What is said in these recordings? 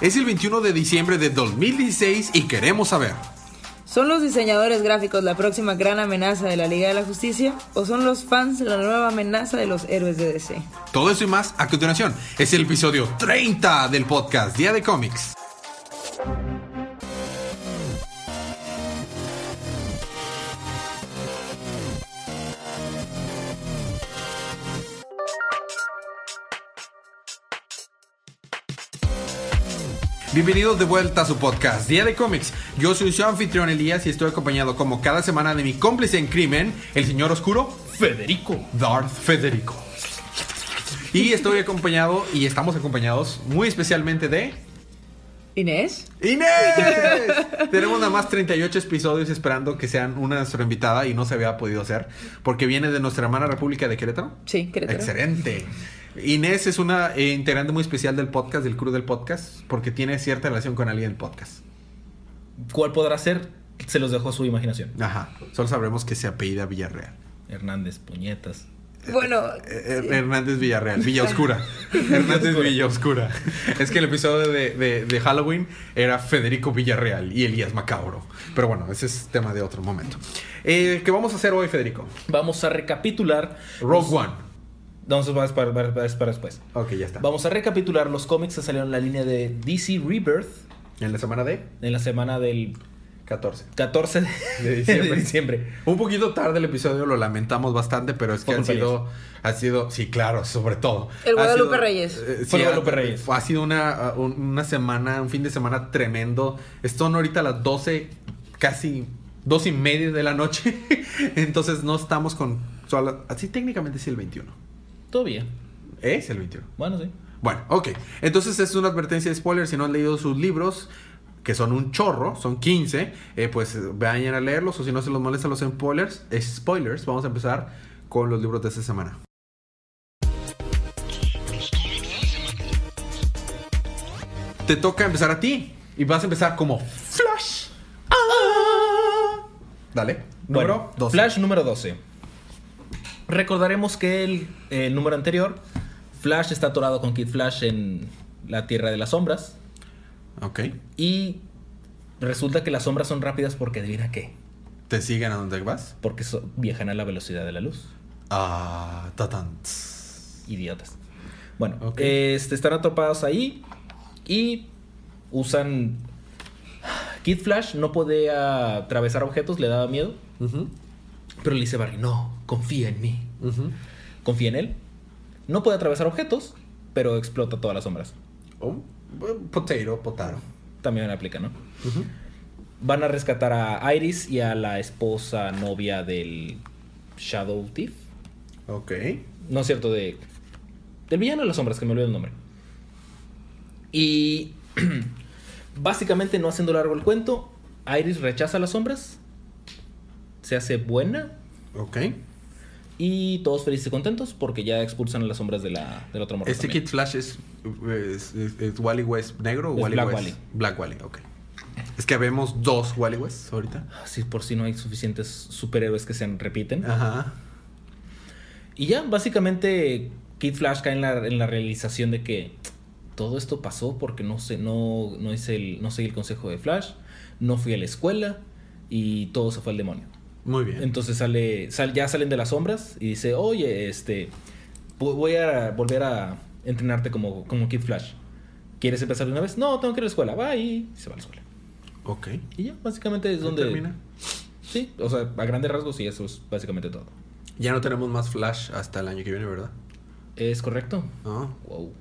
Es el 21 de diciembre de 2016 y queremos saber. ¿Son los diseñadores gráficos la próxima gran amenaza de la Liga de la Justicia? ¿O son los fans la nueva amenaza de los héroes de DC? Todo eso y más a continuación. Es el episodio 30 del podcast Día de Cómics. Bienvenidos de vuelta a su podcast Día de Cómics. Yo soy su anfitrión Elías y estoy acompañado como cada semana de mi cómplice en crimen, el señor oscuro Federico. Darth Federico. Y estoy acompañado y estamos acompañados muy especialmente de ¿Inés? Inés. Tenemos nada más 38 episodios esperando que sean una nuestra invitada y no se había podido hacer porque viene de nuestra hermana República de Querétaro. Sí, Querétaro. Excelente. Inés es una eh, integrante muy especial del podcast, del crew del podcast, porque tiene cierta relación con alguien del podcast. ¿Cuál podrá ser? Se los dejo a su imaginación. Ajá. Solo sabremos que se apellida Villarreal. Hernández, puñetas. Bueno, Eh, eh, Hernández Villarreal, Villa Oscura. Hernández Villa Oscura. Es que el episodio de, de- de Halloween era Federico Villarreal y Elías Macabro. Pero bueno, ese es tema de otro momento. Eh, ¿Qué vamos a hacer hoy, Federico? Vamos a recapitular. Rogue One. Vamos a para, para- para- para después. Ok, ya está. Vamos a recapitular los cómics que salieron en la línea de DC Rebirth En la semana de en la semana del 14. 14 de, De diciembre. de diciembre. Un poquito tarde el episodio, lo lamentamos bastante, pero es que han sido, ha sido, sí, claro, sobre todo. El Guadalupe sido- Reyes. eh, sí, Fue el ha- Guadalupe Reyes. Ha sido una, uh, un- una semana, un fin de semana tremendo. Son ahorita las 12, casi dos y media de la noche. Entonces no estamos con, así técnicamente es el 21. Todo bien. Es el 21. Bueno, sí. Bueno, ok. Entonces es una advertencia de spoilers. Si no han leído sus libros, que son un chorro, son 15, eh, pues vayan a leerlos. O si no se los molestan los spoilers, spoilers, vamos a empezar con los libros de esta semana. Te toca empezar a ti. Y vas a empezar como Flash. Ah. Dale. Número Bueno, 12. Flash número 12. Recordaremos que el, el número anterior, Flash está atorado con Kid Flash en la Tierra de las Sombras. Ok. Y resulta que las sombras son rápidas porque adivina qué. ¿Te siguen a donde vas? Porque so- viajan a la velocidad de la luz. Ah, tatán. Idiotas. Bueno, Ok. este, están atrapados ahí y usan... Kid Flash no podía atravesar objetos, le daba miedo. Pero le dice Barry, no, confía en mí. Confía en él. No puede atravesar objetos, pero explota todas las sombras. Oh, potato, potaro. También aplica, ¿no? Van a rescatar a Iris y a la esposa novia del Shadow Thief. Ok. No es cierto, de. Del villano de las sombras, que me olvidó el nombre. Y. básicamente, no haciendo largo el cuento, Iris rechaza las sombras. Se hace buena. Ok. Y todos felices y contentos porque ya expulsan a las sombras de la, del otro morro. ¿Este. Kid Flash es, es, es- es Wally West negro o Wally Black West? Wally. Black Wally, ok. Es que vemos dos Wally West ahorita. Sí, por si no hay suficientes superhéroes que se repiten. Ajá. Y ya, básicamente, Kid Flash cae en la, en la realización de que todo esto pasó porque no sé, no, no hice el, no seguí el consejo de Flash, no fui a la escuela y todo se fue al demonio. Muy bien. Entonces sale, sal- ya salen de las sombras y dice, oye, este, vo- voy a volver a entrenarte como, como Kid Flash. ¿Quieres empezar de una vez? No, tengo que ir a la escuela. Va y se va a la escuela. ok. Y ya, básicamente es donde... termina? Sí, o sea, a grandes rasgos y eso es básicamente todo. Ya no tenemos más Flash hasta el año que viene, ¿verdad? ¿Es correcto? No. Wow.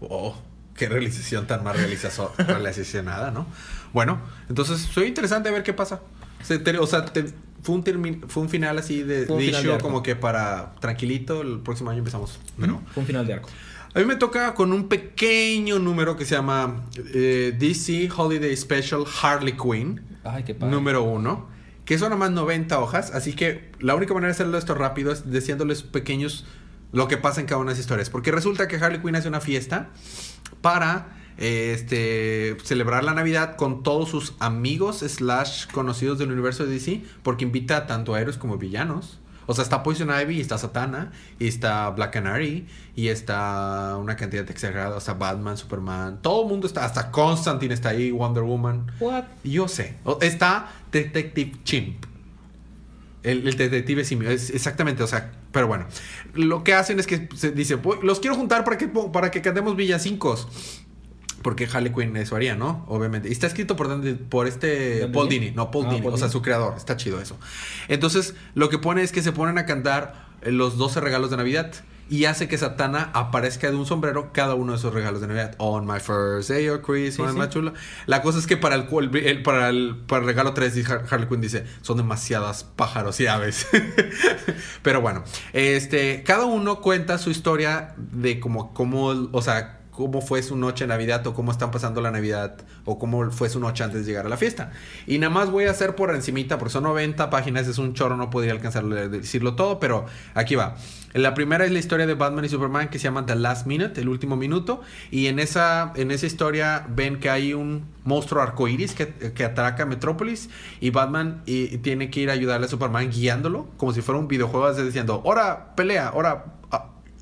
Oh, qué realización tan más realizacionada, ¿no? Bueno, entonces soy interesante a ver qué pasa. O sea, te- fue, un termi- fue un final así de, de final issue de como que para tranquilito, el próximo año empezamos. Fue un final de arco. a mí me toca con un pequeño número que se llama eh, DC Holiday Special Harley Quinn, Ay, qué padre. número uno, que son nada más 90 hojas, así que la única manera de hacerlo esto rápido es diciéndoles pequeños lo que pasa en cada una de las historias, porque resulta que Harley Quinn hace una fiesta para este celebrar la Navidad con todos sus amigos slash conocidos del universo de DC, porque invita tanto a héroes como villanos. O sea, está Poison Ivy, está Satana, y está Black Canary, y está una cantidad de exagerada, o sea, Batman, Superman, todo el mundo está, hasta Constantine está ahí, Wonder Woman. What? Yo sé. Está Detective Chimp. El, el detective simio, es exactamente, o sea, pero bueno. Lo que hacen es que se dice, "Voy- los quiero juntar para que, para que cantemos villancicos. Porque Harley Quinn eso haría, ¿no? Obviamente. Y está escrito por, por este ¿Dan Paul Dini? No, Paul Ah, Dini. Paul o sea, su creador. Está chido eso. Entonces, lo que pone es que se ponen a cantar eh, los 12 regalos de Navidad. Y hace que Satana aparezca de un sombrero cada uno de esos regalos de Navidad. On my first day of Christmas, Sí, sí. más chulo. La cosa es que para el, para el, para el regalo 3, dice Har- Harley Quinn dice, son demasiadas pájaros y aves. Pero bueno, este, cada uno cuenta su historia de cómo, cómo, o sea, cómo fue su noche de Navidad o cómo están pasando la Navidad o cómo fue su noche antes de llegar a la fiesta. Y nada más voy a hacer por encimita porque son 90 páginas, es un chorro, no podría alcanzar a decirlo todo, pero aquí va. La primera es la historia de Batman y Superman que se llama The Last Minute, el último minuto, y en esa, en esa historia ven que hay un monstruo arcoíris que, que atraca Metrópolis y Batman y, tiene que ir a ayudarle a Superman guiándolo como si fuera un videojuego, así diciendo, ahora pelea, ahora ah,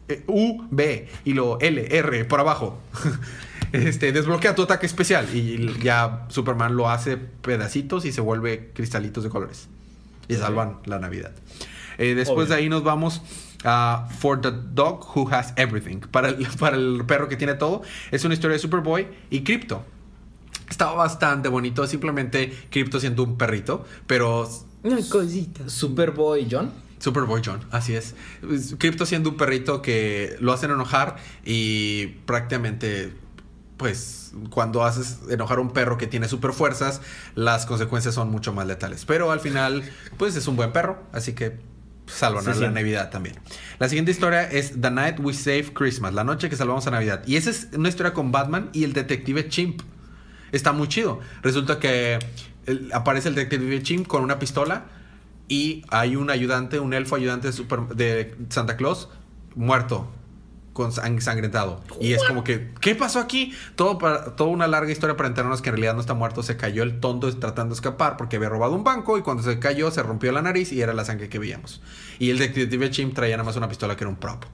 eh, U, B y luego L, R por abajo. Este, desbloquea tu ataque especial y ya Superman lo hace pedacitos y se vuelve cristalitos de colores. Y salvan la Navidad. Eh, después Obvio. de ahí nos vamos a For the Dog Who Has Everything. Para el, para el perro que tiene todo. Es una historia de Superboy y Crypto. Estaba bastante bonito. Simplemente Crypto siendo un perrito. Pero Una cosita. Superboy John. Superboy John, así es. Crypto siendo un perrito que lo hacen enojar y prácticamente, pues, cuando haces enojar a un perro que tiene super fuerzas, las consecuencias son mucho más letales. Pero al final, pues es un buen perro, así que salvan a la. Navidad también. La siguiente historia es The Night We Save Christmas, la noche que salvamos a Navidad. Y esa es una historia con Batman y el detective Chimp. Está muy chido. Resulta que aparece el detective Chimp con una pistola y hay un ayudante, un elfo ayudante de, Super- de Santa Claus muerto con sang- ensangrentado. Y es como que, ¿qué pasó aquí? Todo para, toda una larga historia para enterarnos que en realidad no está muerto. Se cayó el tonto tratando de escapar porque había robado un banco y cuando se cayó se rompió la nariz y era la sangre que veíamos. Y el detective Chimp traía nada más una pistola que era un prop.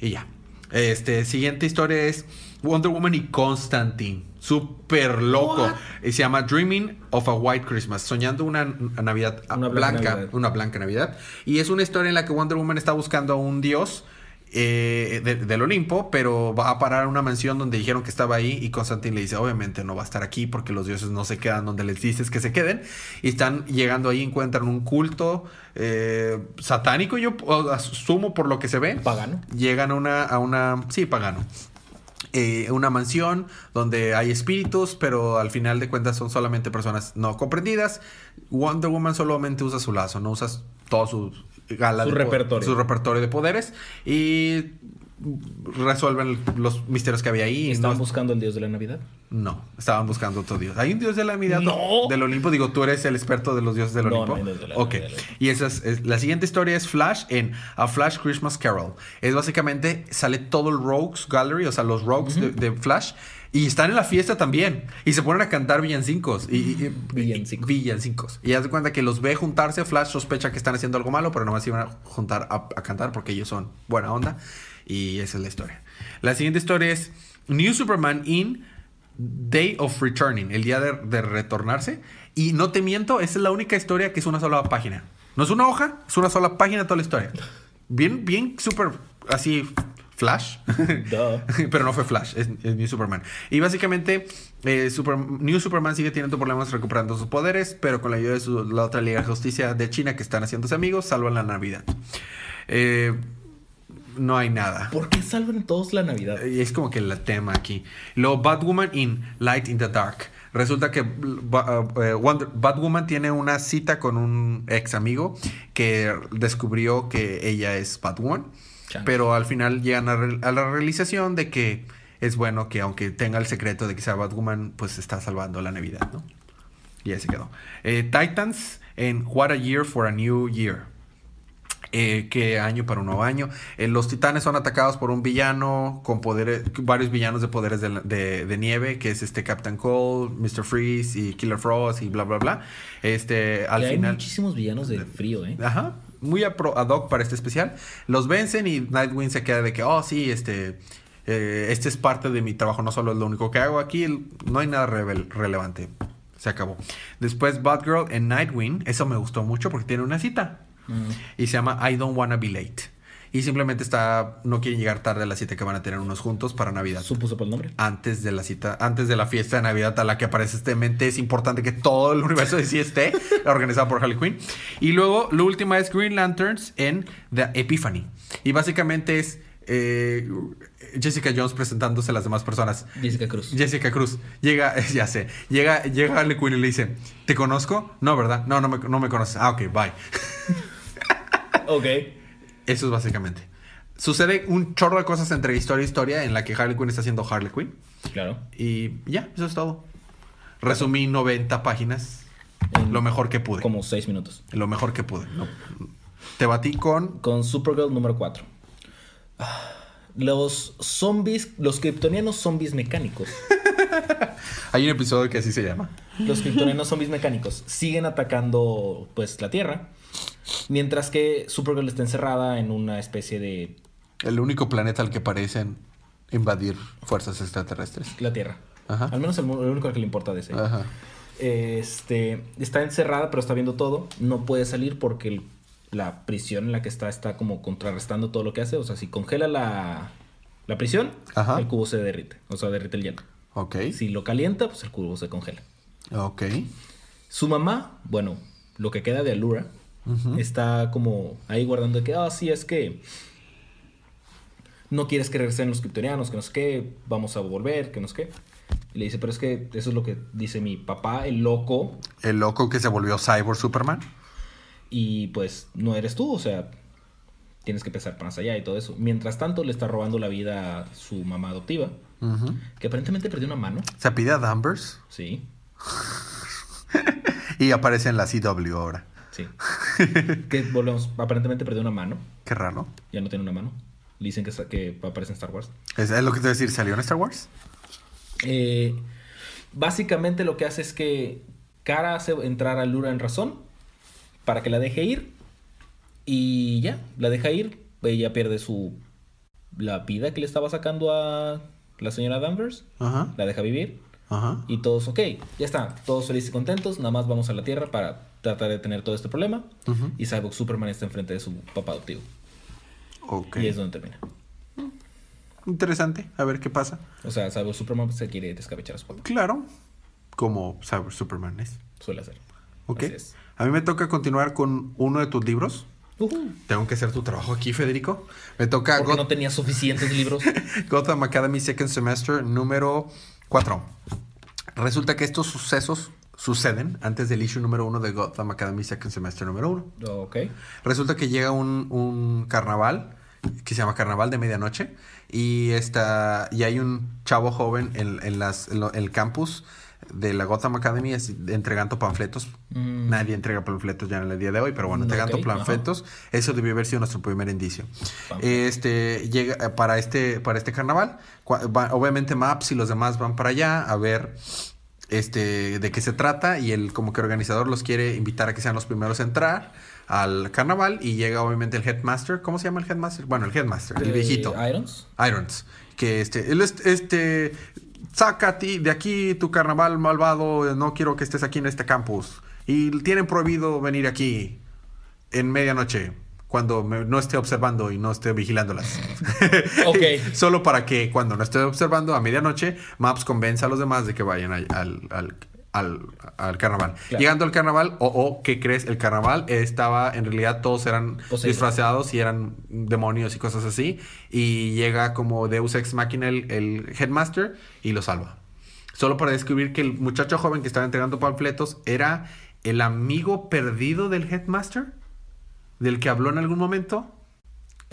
Y ya. Este, siguiente historia es Wonder Woman y Constantine. Súper loco. Y se llama Dreaming of a White Christmas. Soñando una Navidad Una blanca. blanca Navidad. Una blanca Navidad. Y es una historia en la que Wonder Woman está buscando a un dios. eh, de- del Olimpo, pero va a parar a una mansión donde dijeron que estaba ahí y Constantine le dice, obviamente no va a estar aquí porque los dioses no se quedan donde les dices que se queden. Y están llegando ahí, encuentran un culto eh, satánico, yo asumo por lo que se ve Pagano. llegan a una, a una sí, pagano. Eh, una mansión donde hay espíritus, pero al final de cuentas son solamente personas no comprendidas. Wonder Woman solamente usa su lazo, no usa todo su gala Su de repertorio. su repertorio de poderes y resuelven los misterios que había ahí. ¿Estaban no, buscando el dios de la Navidad? no, estaban buscando otro dios. ¿Hay un dios de la Navidad? No. Del Olimpo. Digo, tú eres el experto de los dioses del No, Olimpo. no de la ok. Navidad. Y esa es, es- la siguiente historia es Flash en A Flash Christmas Carol. Es básicamente, sale todo el Rogues Gallery, o sea, los Rogues de, de Flash. Y están en la fiesta también. Y se ponen a cantar villancicos. Y, y- y- Villancicos. villancicos. Y haz de cuenta que los ve juntarse. Flash sospecha que están haciendo algo malo, pero nomás iban a juntar a, a cantar porque ellos son buena onda. Y esa es la historia. La siguiente historia es New Superman in Day of Returning, el día de, de retornarse. Y no te miento, esa es la única historia que es una sola página. No es una hoja, es una sola página toda la historia. Bien, bien, súper así, Flash. Pero no fue Flash, es, es New Superman. Y básicamente, eh, Super- New Superman sigue teniendo problemas recuperando sus poderes, pero con la ayuda de su- la otra Liga de Justicia de China que están haciéndose amigos, salvan la Navidad. Eh, no hay nada. ¿Por qué salvan todos la Navidad? Y es como que el tema aquí. Luego, Batwoman in Light in the Dark. Resulta que eh, Wonder- Batwoman tiene una cita con un ex amigo que descubrió que ella es Batwoman. Pero al final llegan a, re- a la realización de que es bueno que aunque tenga el secreto de que sea Batwoman, pues está salvando la Navidad, ¿no? Y ahí se quedó. Eh, Titans en What a Year for a New Year. Eh, que año para un nuevo año. Eh, los titanes son atacados por un villano con poderes, varios villanos de poderes de, de- de nieve, que es este Captain Cold, Mr. Freeze y Killer Frost y bla bla bla. Este, al hay final. muchísimos villanos del frío, ¿eh? Ajá. muy a pro- ad hoc para este especial. Los vencen y Nightwing se queda de que, oh, sí, este, eh, este es parte de mi trabajo, no solo es lo único que hago aquí, no hay nada relevante. Se acabó. Después Batgirl en Nightwing, eso me gustó mucho porque tiene una cita Y se llama I Don't Wanna Be Late. Y simplemente está, no quieren llegar tarde a la cita que van a tener unos juntos para Navidad Supuso por el nombre. antes de la cita, antes de la fiesta de Navidad a la que aparece este mente, es importante que todo el universo de sí esté, organizado por Harley Quinn. Y luego, la última es Green Lanterns en The Epiphany. Y básicamente es eh, Jessica Jones presentándose a las demás personas. Jessica Cruz. Jessica Cruz llega, ya sé, llega, llega Harley Quinn y le dice, ¿te conozco? No, ¿verdad? No, no me, no me conoces. Ah, ok, bye. Ok. Eso es básicamente. Sucede un chorro de cosas entre historia y historia en la que Harley Quinn está haciendo Harley Quinn. Claro. Y ya, eso es todo. Resumí 90 páginas. En Lo mejor que pude. Como seis minutos. Lo mejor que pude. No. Te batí con. Con Supergirl número 4. Los zombies, los kryptonianos zombies mecánicos. Hay un episodio que así se llama. Los kryptonianos zombies mecánicos siguen atacando pues la Tierra. Mientras que Supergirl está encerrada en una especie de El único planeta al que parecen invadir fuerzas extraterrestres. la Tierra. Ajá. Al menos el, el único al que le importa de ese. Ajá. Este, está encerrada, pero está viendo todo. No puede salir porque el- la prisión en la que está está como contrarrestando todo lo que hace. O sea, si congela la, la prisión, Ajá. el cubo se derrite. O sea, derrite el hielo. Ok. Si lo calienta, pues el cubo se congela. Ok. Su mamá, bueno, lo que queda de Alura, Está como ahí guardando de que, ah, sí, es que no quieres que regresen los kryptonianos, que no sé qué, vamos a volver, que no sé qué. Y le dice, pero es que eso es lo que dice mi papá, el loco, El loco que se volvió Cyborg Superman. y pues no eres tú, o sea, tienes que pensar más allá y todo eso. Mientras tanto, le está robando la vida a su mamá adoptiva, que aparentemente perdió una mano, Se pide a Danvers. sí, Y aparece en la CW ahora. Sí. que volvemos, aparentemente perdió una mano, Qué raro. ya no tiene una mano. Le dicen que, aparece en Star Wars. ¿Es, es lo que te voy a decir? ¿Salió en Star Wars? Eh, básicamente lo que hace es que Kara hace entrar a Lura en razón para que la deje ir y ya, la deja ir, ella pierde su la vida que le estaba sacando a la señora Danvers, Ajá. la deja vivir Ajá. y todos, ok, ya está, todos felices y contentos, nada más vamos a la Tierra para tratar de tener todo este problema y Cyborg Superman está enfrente de su papá adoptivo Ok. y es donde termina. Interesante. A ver qué pasa. O sea, Cyborg Superman se quiere descabechar a su papá, Claro. Como Cyber Superman es. suele hacer. Ok. Es. A mí me toca continuar con uno de tus libros. Tengo que hacer tu trabajo aquí, Federico. Me toca Porque no tenía suficientes libros. Gotham Academy Second Semester número 4. Resulta que estos sucesos suceden antes del issue número 1 de Gotham Academy Second Semester número 1. ok. Resulta que llega un, un carnaval que se llama Carnaval de Medianoche y, está, y hay un chavo joven en, en las, en lo- en el campus de la Gotham Academy es- entregando panfletos. Mm. Nadie entrega panfletos ya en el día de hoy, pero bueno, entregando panfletos. Eso debió haber sido nuestro primer indicio. Este llega eh, para este para este carnaval. obviamente Maps y los demás van para allá a ver este de qué se trata y el como que organizador los quiere invitar a que sean los primeros a entrar al carnaval y llega obviamente el headmaster. ¿Cómo se llama el headmaster? Bueno, el headmaster, el Eh, viejito. Irons. Irons. Que este, él es- este, ti de aquí tu carnaval malvado, no quiero que estés aquí en este campus. Y tienen prohibido venir aquí en medianoche, cuando me- no esté observando y no esté vigilándolas. Ok. Solo para que cuando no esté observando a medianoche, Maps convenza a los demás de que vayan al- al- al carnaval. Claro. Llegando al carnaval, o oh, ¿qué crees? El carnaval estaba, en realidad todos eran Poseídos. disfrazados y eran demonios y cosas así. Y llega como Deus Ex Machina el, el headmaster y lo salva. Solo para descubrir que el muchacho joven que estaba entregando panfletos era el amigo perdido del headmaster, del que habló en algún momento.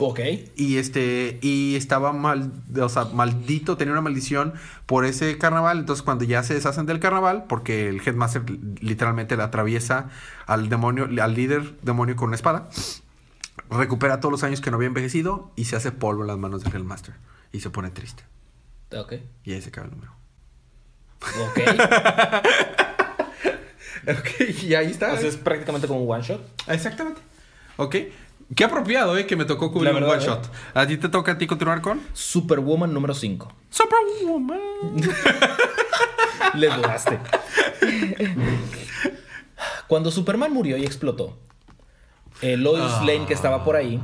Ok. Y este, y estaba mal, o sea, maldito, tenía una maldición por ese carnaval. Entonces, cuando ya se deshacen del carnaval, porque el headmaster literalmente le atraviesa al demonio, al líder demonio con una espada, recupera todos los años que no había envejecido y se hace polvo en las manos del headmaster. Y se pone triste. Ok. Y ahí se acaba el número. Ok. Ok, y ahí está. Entonces es prácticamente como un one shot. Exactamente. Ok. Qué apropiado, ¿eh? Que me tocó cubrir un one shot. ¿A ti te toca a ti continuar con? Superwoman número 5. Superwoman. Le dudaste. Cuando Superman murió y explotó, eh, Lois Ah. Lane, que estaba por ahí,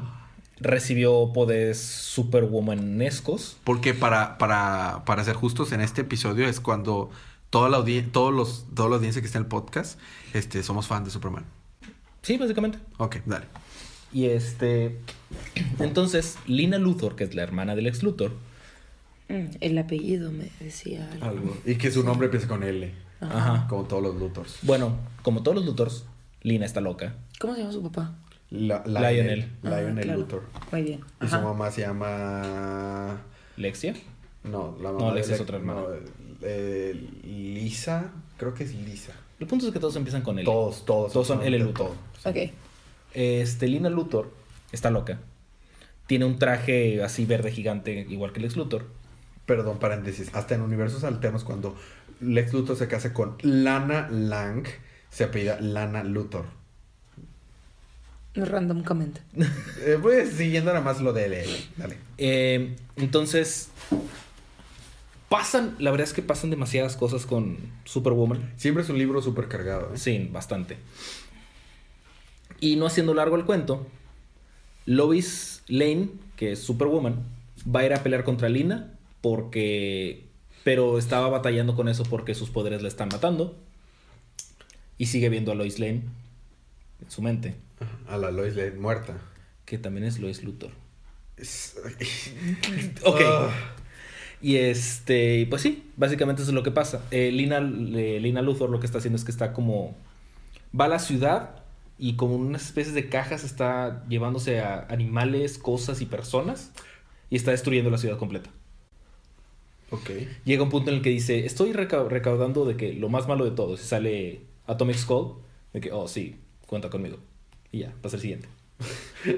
recibió poderes superwomanescos. Porque para, para, para ser justos, en este episodio es cuando toda la audiencia, todos los, toda la audiencia que está en el podcast, este, somos fan de Superman. Sí, básicamente. Ok, dale. Y este. Entonces, Lina Luthor, que es la hermana del ex Luthor, Mm, El apellido me decía algo. Y que su nombre empieza con L. Ajá. Como todos los Luthors. Bueno, como todos los Luthors, Lina está loca. ¿Cómo se llama su papá? La- Lionel. Lionel Ah, claro. Luthor. Muy bien. Y su mamá se llama. Lexia. No, la No, mamá. Alexa de es otra hermana. no, eh, Lisa. Creo que es Lisa. El punto es que todos empiezan con L. Todos, todos. Todos son L. Luthor. todos. Ok. Este, Lina Luthor está loca. Tiene un traje así verde gigante, igual que el ex Luthor. Perdón, paréntesis. Hasta en universos alternos, cuando Lex Luthor se casa con Lana Lang, se apellida Lana Luthor. Randommente. Eh, pues siguiendo nada más lo de L. Dale. Eh, entonces, pasan, la verdad es que pasan demasiadas cosas con Superwoman. Siempre es un libro súper cargado. ¿eh? Sí, bastante. Y no haciendo largo el cuento, Lois Lane, que es Superwoman, va a ir a pelear contra Lina porque... Pero estaba batallando con eso porque sus poderes la están matando. Y sigue viendo a Lois Lane en su mente, A la Lois Lane muerta. que también es Lois Luthor. Es- Ok. Y este, pues sí, básicamente eso es lo que pasa. Eh, Lina, eh, Lina Luthor lo que está haciendo es que está como. Va a la ciudad y como unas especies de cajas está llevándose a animales, cosas y personas y está destruyendo la ciudad completa. Ok. Llega un punto en el que dice: Estoy reca- recaudando de que lo más malo de todo. Y sale Atomic Skull, de que, oh, sí, cuenta conmigo. Y ya, pasa el siguiente.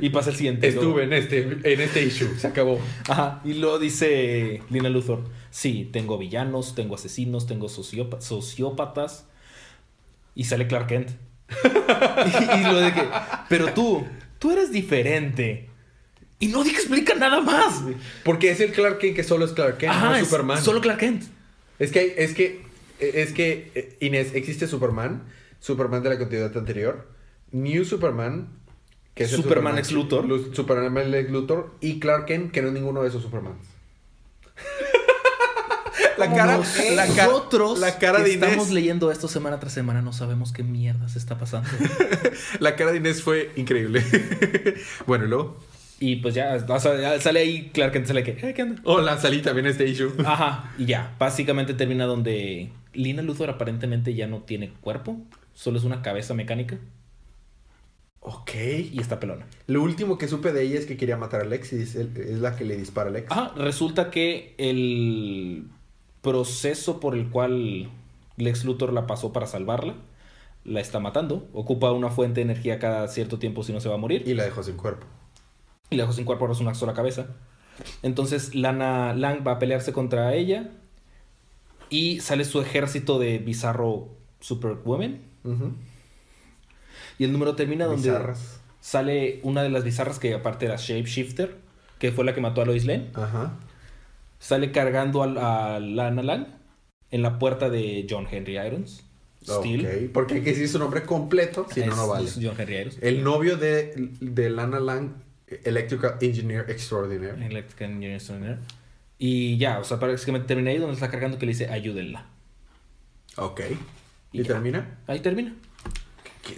Y pasa el siguiente. Estuve en este, en este issue. Se acabó. Ajá, y luego dice Lina Luthor, sí, tengo villanos, tengo asesinos, tengo sociópa- sociópatas. Y sale Clark Kent. y, y lo de que, pero tú, tú eres diferente. Y no te explica nada más. Porque es el Clark Kent que solo es Clark Kent, Ajá, no es Superman. Solo Clark Kent. Es que, es que, es que, eh, Inés, existe Superman, Superman de la continuidad anterior, New Superman, que es el Superman ex Luthor. Lu- Superman ex Luthor, y Clark Kent, que no es ninguno de esos Supermans. La cara, la cara, Nosotros la cara que de Inés, estamos leyendo esto semana tras semana no sabemos qué mierda se está pasando. la cara de Inés fue increíble. bueno, y luego, y pues ya, o sea, ya sale ahí Clark Kent, sale que, "Eh, ¿qué onda? hola, salí también a este issue. Ajá, y ya, básicamente termina donde Lina Luthor aparentemente ya no tiene cuerpo, solo es una cabeza mecánica Ok. y está pelona. Lo último que supe de ella es que quería matar a Alexis, es es la que le dispara a Alex. Ajá, resulta que el proceso por el cual Lex Luthor la pasó para salvarla, la está matando, ocupa una fuente de energía cada cierto tiempo si no se va a morir. Y la dejó sin cuerpo. y la dejó sin cuerpo, ahora es una sola cabeza. Entonces Lana Lang va a pelearse contra ella y sale su ejército de bizarro Superwoman. Y el número termina donde Bizarras. sale una de las bizarras que aparte era Shapeshifter, que fue la que mató a Lois Lane. Ajá. Sale cargando a, a Lana Lang en la puerta de John Henry Irons. Steel. Ok, porque hay que decir su nombre completo, si no, no vale. John Henry Irons. El novio de, de Lana Lang, Electrical Engineer Extraordinaire. Electrical Engineer Extraordinaire. Y ya, o sea, prácticamente termina ahí donde está cargando que le dice ayúdenla. Ok. Y ¿Y, ya. termina? Ahí termina.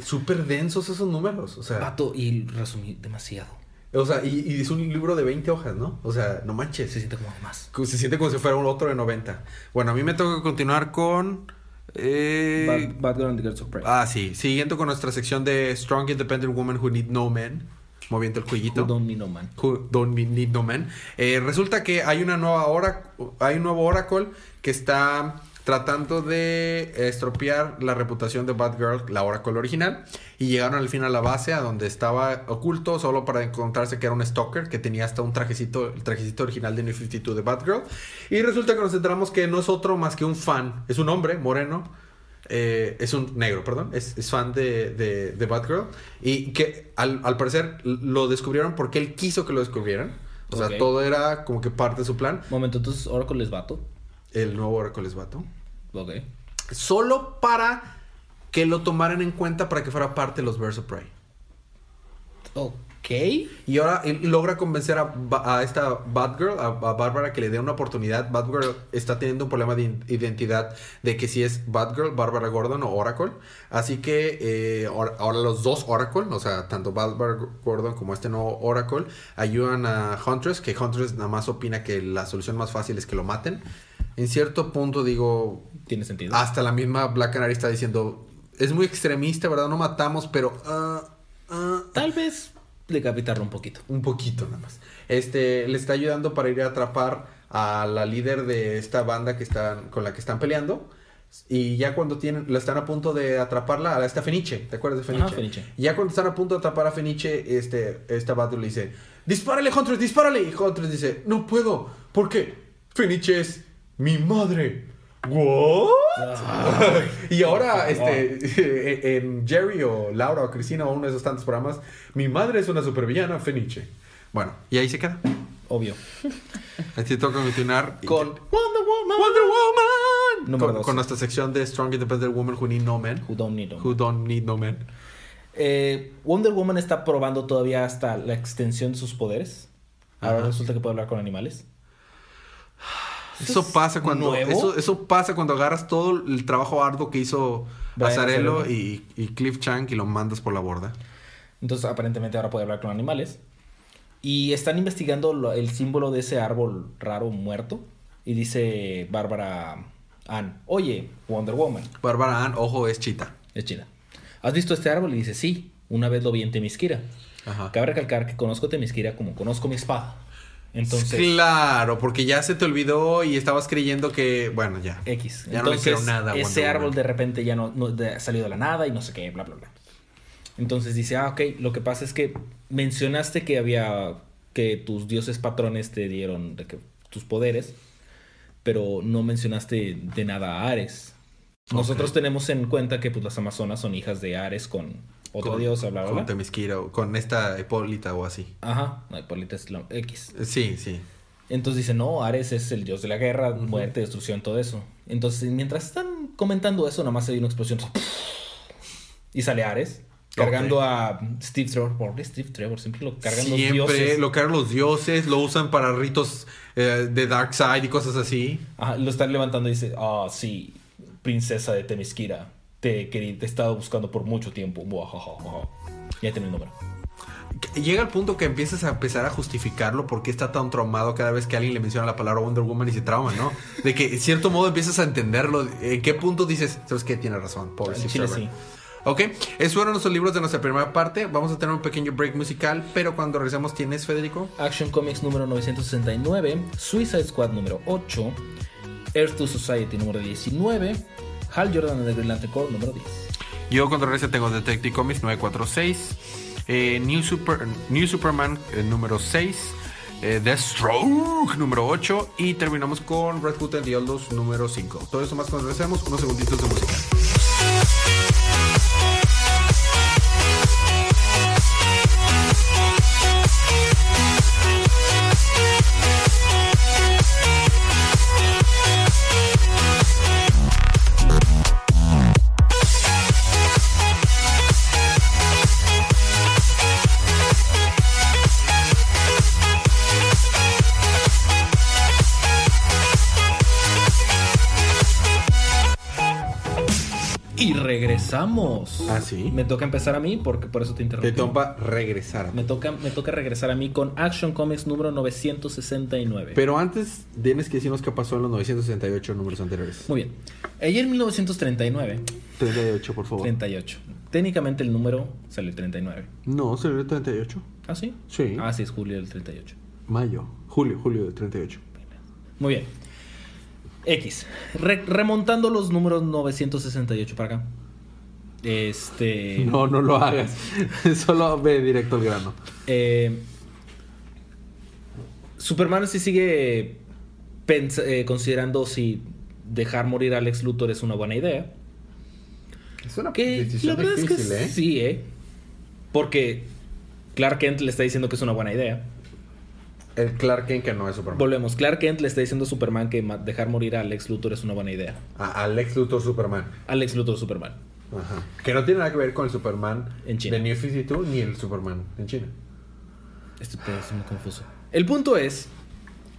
Súper densos esos números. O sea, Vato, y resumí demasiado. O sea y, y es un libro de 20 hojas, ¿no? O sea, no manches. Se siente como más. Se siente como si fuera un otro de 90. Bueno, a mí me toca continuar con... eh, Bad, Bad Girl and the Girls of Prey. Ah, sí. Siguiendo con nuestra sección de Strong Independent Woman Who Need No Man. Moviendo el cuellito. Who Don't Need No Man. Who Don't Need No Man. Eh, resulta que hay una nueva hora, hay un nuevo Oracle que está tratando de estropear la reputación de Batgirl, la Oracle original, y llegaron al fin a la base a donde estaba oculto solo para encontrarse que era un stalker que tenía hasta un trajecito, el trajecito original de New 52 de Batgirl, y resulta que nos enteramos que no es otro más que un fan, es un hombre moreno, eh, es un negro, perdón, es, es fan de, de, de Batgirl y que al, al parecer lo descubrieron porque él quiso que lo descubrieran. O sea, todo era como que parte de su plan. Momento, entonces Oracle es vato. El nuevo Oracle es vato. Ok. Solo para que lo tomaran en cuenta para que fuera parte de los Birds of Prey. Ok. Y ahora él logra convencer a, a esta Batgirl, a, a Bárbara, que le dé una oportunidad. Batgirl está teniendo un problema de identidad de que si es Batgirl, Bárbara Gordon o Oracle. Así que eh, ahora ahora los dos Oracle, o sea, tanto Bárbara Gordon como este nuevo Oracle, ayudan a Huntress, que Huntress nada más opina que la solución más fácil es que lo maten. En cierto punto digo, Tiene sentido. hasta la misma Black Canary está diciendo, es muy extremista, ¿verdad? No matamos, pero... ah, ah, Tal vez decapitarlo un poquito. un poquito nada más. Este le está ayudando para ir a atrapar a la líder de esta banda que están con la que están peleando. Y ya cuando tienen, la están a punto de atraparla a esta Feniche, ¿te acuerdas de Feniche? Ajá, Feniche. Ya cuando están a punto de atrapar a Feniche, este, esta Battle le dice, dispárale Huntress, dispárale. Y Huntress dice, no puedo, porque Feniche es mi madre. ¿What? y ahora, este, en Jerry o Laura o Cristina o uno de esos tantos programas, mi madre es una supervillana Feniche. Bueno, y ahí se queda. Obvio. Así toca continuar Con Wonder Wonder Woman. Woman. Número Con, con nuestra sección de Strong Independent Woman Who Need No Men. Who don't need them. Who Don't Need No Men. Eh, Wonder Woman está probando todavía hasta la extensión de sus poderes. Ahora resulta que puede hablar con animales. Eso pasa cuando nuevo? eso, eso pasa cuando agarras todo el trabajo arduo que hizo Azzarello. y, y Cliff Chang y lo mandas por la borda. Entonces aparentemente ahora puede hablar con animales. Y están investigando lo- el símbolo de ese árbol raro muerto. Y dice Bárbara Ann, oye, Wonder Woman, Bárbara Ann, ojo, es chita. es chida. ¿Has visto este árbol? Y dice, sí, una vez lo vi en Temisquira. Ajá. Cabe recalcar que conozco Temisquira como conozco mi espada. Entonces, Claro, porque ya se te olvidó y estabas creyendo que, bueno, ya. X. Ya no Entonces, creo nada ese árbol Woman. de repente ya no, no de- salió de la nada y no sé qué, bla, bla, bla. Entonces dice, ah, ok, lo que pasa es que mencionaste que había, que tus dioses patrones te dieron de que, tus poderes, pero no mencionaste de nada a Ares. Nosotros tenemos en cuenta que pues, las Amazonas son hijas de Ares con otro Con- dios, bla, bla, Con bla. Temisquira, o con esta Hipólita o así. Ajá, no, Hipólita es la X. Sí, sí. Entonces dice, no, Ares es el dios de la guerra, muerte, destrucción, todo eso. Entonces, mientras están comentando eso, nada más se dio una explosión. Y sale Ares, cargando a Steve Trevor. ¿Por qué Steve Trevor? Siempre lo cargan los Siempre dioses. lo cargan los dioses, lo usan para ritos eh, de Dark Side y cosas así. Ajá, lo están levantando y dice, ah, sí, princesa de Temisquira. Te, te he estado buscando por mucho tiempo. Ya tiene el número. Llega el punto que empiezas a empezar a justificarlo porque está tan traumado cada vez que alguien le menciona la palabra Wonder Woman y se trauma, ¿no? De que en cierto modo empiezas a entenderlo. ¿En qué punto dices, sabes qué? Tiene razón, pobre Chile sí. Ok, esos fueron nuestros libros de nuestra primera parte. Vamos a tener un pequeño break musical, pero cuando regresemos, ¿tienes, Federico? Action Comics número 969, Suicide Squad número 8, Earth to Society número 19, Hal Jordan de Green Lantern Corps número 10. Yo cuando regrese tengo Detective Comics 946, eh, New, Super, New Superman eh, número 6, eh, Deathstroke número 8 y terminamos con Red Hood and the Elders número 5. Todo eso más cuando regresemos, unos segunditos de música. Regresamos. Ah, ¿sí? Me toca empezar a mí porque por eso te Te interrumpí. toca regresar. Me toca, me toca regresar a mí con Action Comics número 969. Pero antes tienes que decirnos qué pasó en los 968 números anteriores. Muy bien. Ayer en 1939, 38, por favor. 38. Técnicamente el número sale 39. No, salió el 38. ¿Ah, sí? Sí. Ah, sí, es julio del 38. Mayo. Julio, julio del 38. Muy bien. X. Re- remontando los números 968 para acá. Este. No, no lo hagas. Solo ve directo al grano. eh, Superman sí sigue eh, considerando si dejar morir a Alex Luthor es una buena idea. Es una Que decisión la verdad difícil, es que ¿eh? sí, ¿eh? Porque Clark Kent le está diciendo que es una buena idea. El Clark Kent que no es Superman. Volvemos. Clark Kent le está diciendo a Superman que dejar morir a Lex Luthor es una buena idea. A, al Lex Luthor Superman. A Lex Luthor Superman. Ajá. Que no tiene nada que ver con el Superman En China. de New 52 ni el Superman en China. Esto ser muy confuso. El punto es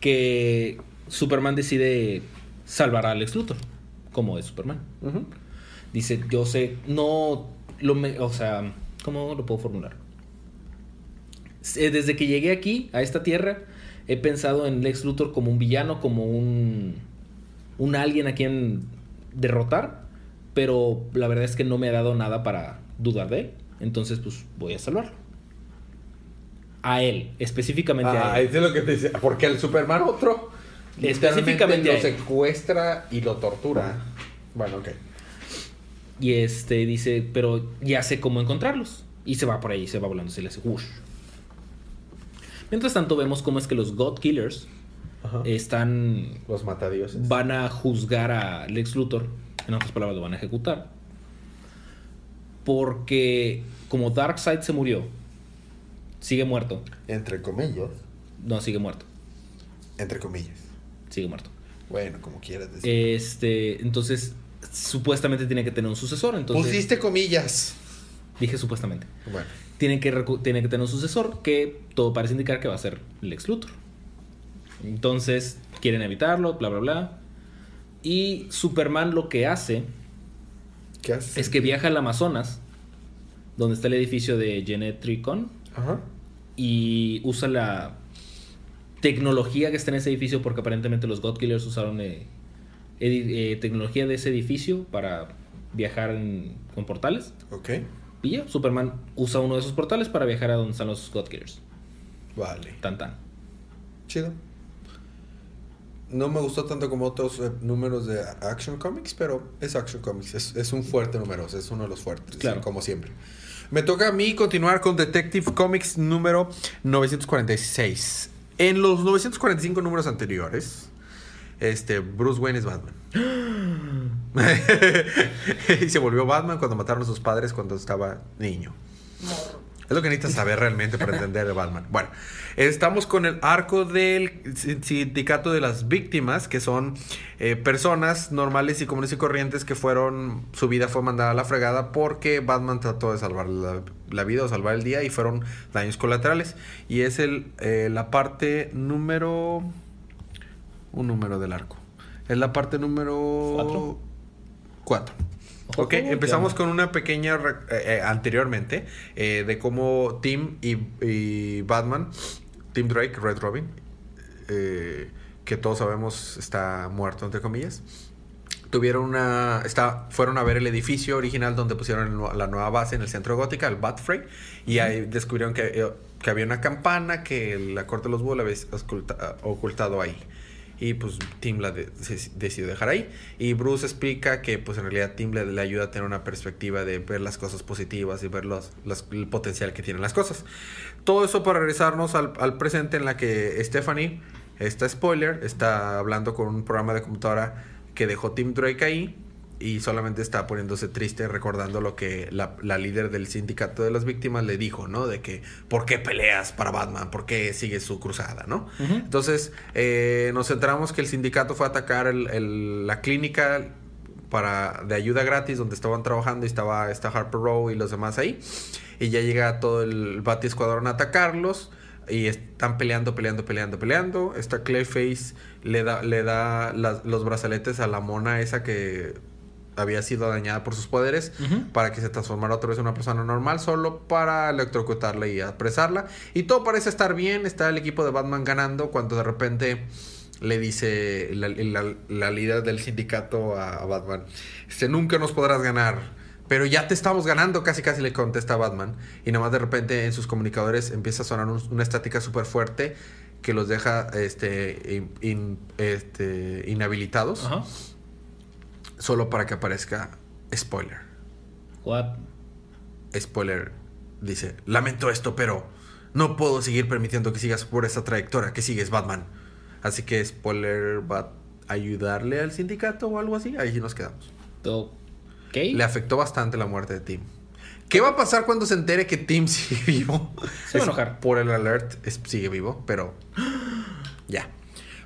que Superman decide salvar a Lex Luthor, como es Superman. Dice, yo sé, no lo me, o sea, ¿cómo lo puedo formular? Eh, Desde que llegué aquí, a esta tierra, he pensado en Lex Luthor como un villano, como un, un alguien a quien derrotar, pero la verdad es que no me ha dado nada para dudar de él. Entonces, pues voy a salvarlo. A él, específicamente a Ah, él. es lo que te dice. Porque el Superman otro Específicamente lo secuestra y lo tortura. Bueno, ok. Y este dice, pero ya sé cómo encontrarlos. Y se va por ahí, se va volando, se le hace whoosh. Mientras tanto, vemos cómo es que los God Killers Ajá. están. Los matadioses. van a juzgar a Lex Luthor. En otras palabras, lo van a ejecutar. Porque como Darkseid se murió, sigue muerto. Entre comillas. No, sigue muerto. Entre comillas. Sigue muerto. Bueno, como quieras decir. Este, entonces, supuestamente tiene que tener un sucesor. Entonces, Pusiste comillas. dije supuestamente. Bueno. tiene que, tiene que tener un sucesor que todo parece indicar que va a ser Lex Luthor. Entonces, quieren evitarlo, bla, bla, bla. Y Superman lo que hace es que viaja al Amazonas, donde está el edificio de Genetricon, Ajá. y usa la tecnología que está en ese edificio, porque aparentemente los God Killers usaron eh, eh, tecnología de ese edificio para viajar en- con portales. Ok. Y ya, Superman usa uno de esos portales para viajar a donde están los God Killers. Vale. Tan tan. Chido. No me gustó tanto como otros eh, números de Action Comics, pero es Action Comics. Es, es un fuerte número, es uno de los fuertes, Claro. como siempre. Me toca a mí continuar con Detective Comics número 946. En los 945 números anteriores, este, Bruce Wayne es Batman. y se volvió Batman cuando mataron a sus padres cuando estaba niño. Es lo que necesitas saber realmente para entender el Batman. Bueno, estamos con el arco del sindicato de las víctimas, que son eh, personas normales y comunes y corrientes que fueron, su vida fue mandada a la fregada porque Batman trató de salvar la, la vida o salvar el día y fueron daños colaterales. Y es el, eh, la parte número... Un número del arco. Es la parte número... ¿Cuatro? Cuatro. Ok, ¿qué empezamos con una pequeña eh, eh, anteriormente eh, de cómo Tim y, y Batman, Tim Drake, Red Robin, eh, que todos sabemos está muerto entre comillas, tuvieron una, está, fueron a ver el edificio original donde pusieron la nueva base en el centro gótica, el Batfrey, y ahí descubrieron que, eh, que había una campana que la corte de los búhos había oculta- ocultado ahí. Y pues Tim la decidió dejar ahí. Y Bruce explica que pues en realidad Tim le, ayuda a tener una perspectiva de ver las cosas positivas y ver los, el potencial que tienen las cosas. Todo eso para regresarnos al, al presente en la que Stephanie, esta spoiler, está hablando con un programa de computadora que dejó Tim Drake ahí y solamente está poniéndose triste recordando lo que la, la líder del sindicato de las víctimas le dijo, ¿no? De que, ¿por qué peleas para Batman? ¿Por qué sigues su cruzada, ¿no? Entonces, eh, nos enteramos que el sindicato fue a atacar el- el- la clínica para, de ayuda gratis donde estaban trabajando y estaba esta Harper Row y los demás ahí. Y ya llega todo el Batty Escuadrón a atacarlos. Y están peleando, peleando, peleando, peleando. Esta Clayface le da, le da las- los brazaletes a la mona esa que había sido dañada por sus poderes para que se transformara otra vez en una persona normal, solo para electrocutarla y apresarla. Y todo parece estar bien, está el equipo de Batman ganando cuando de repente le dice la, la- la líder del sindicato a, a Batman, nunca nos podrás ganar. Pero ya te estamos ganando, casi casi le contesta Batman. Y nada más de repente en sus comunicadores empieza a sonar un- una estática súper fuerte que los deja este, in- in- este, inhabilitados. Ajá. Solo para que aparezca spoiler. What? Spoiler dice, lamento esto, pero no puedo seguir permitiendo que sigas por esta trayectoria que sigues, Batman. Así que Spoiler va a ayudarle al sindicato o algo así. Ahí nos quedamos. To- le afectó bastante la muerte de Tim. ¿Qué va a pasar cuando se entere que Tim sigue vivo? Se va a enojar. Por el alert, es- sigue vivo, pero. Ya.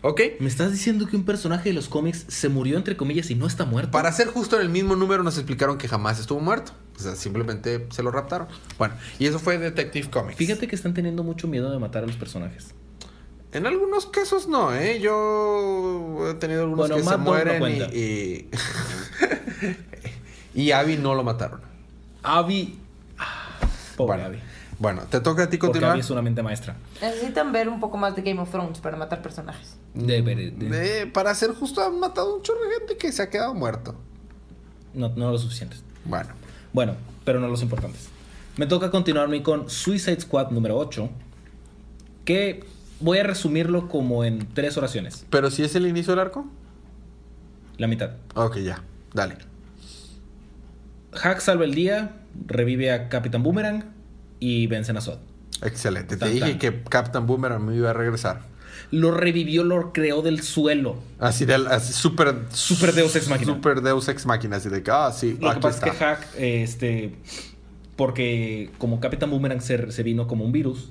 Ok. ¿Me estás diciendo que un personaje de los cómics se murió entre comillas y no está muerto? Para ser justo en el mismo número, nos explicaron que jamás estuvo muerto. O sea, simplemente se lo raptaron. Bueno, y eso fue Detective Comics. Fíjate que están teniendo mucho miedo de matar a los personajes. En algunos casos no, ¿eh? Yo he tenido algunos Bueno, que se no mueren y. Y, Abby no lo mataron. Abby. Pobre bueno, Abby. Bueno, te toca a ti Porque continuar. Abby es una mente maestra. Necesitan ver un poco más de Game of Thrones para matar personajes. De, de- de- De- para ser justo, han matado un chorro de gente que se ha quedado muerto. no, no lo suficientes. Bueno, Bueno, pero no los importantes. Me toca continuarme con Suicide Squad número 8. Que voy a resumirlo como en tres oraciones. pero si es el inicio del arco. La mitad. Ok, ya, dale. Hack salva el día, revive a Capitán Boomerang y vencen a Zod. Excelente. Te dije tan. que Captain Boomerang me iba a regresar. Lo revivió, lo creó del suelo. Así de así super Super Deus Ex Machina. Super Deus Ex Machina, así de que ah, sí, Lo que pasa está. es que Hack, este, porque como Capitán Boomerang se, se vino como un virus.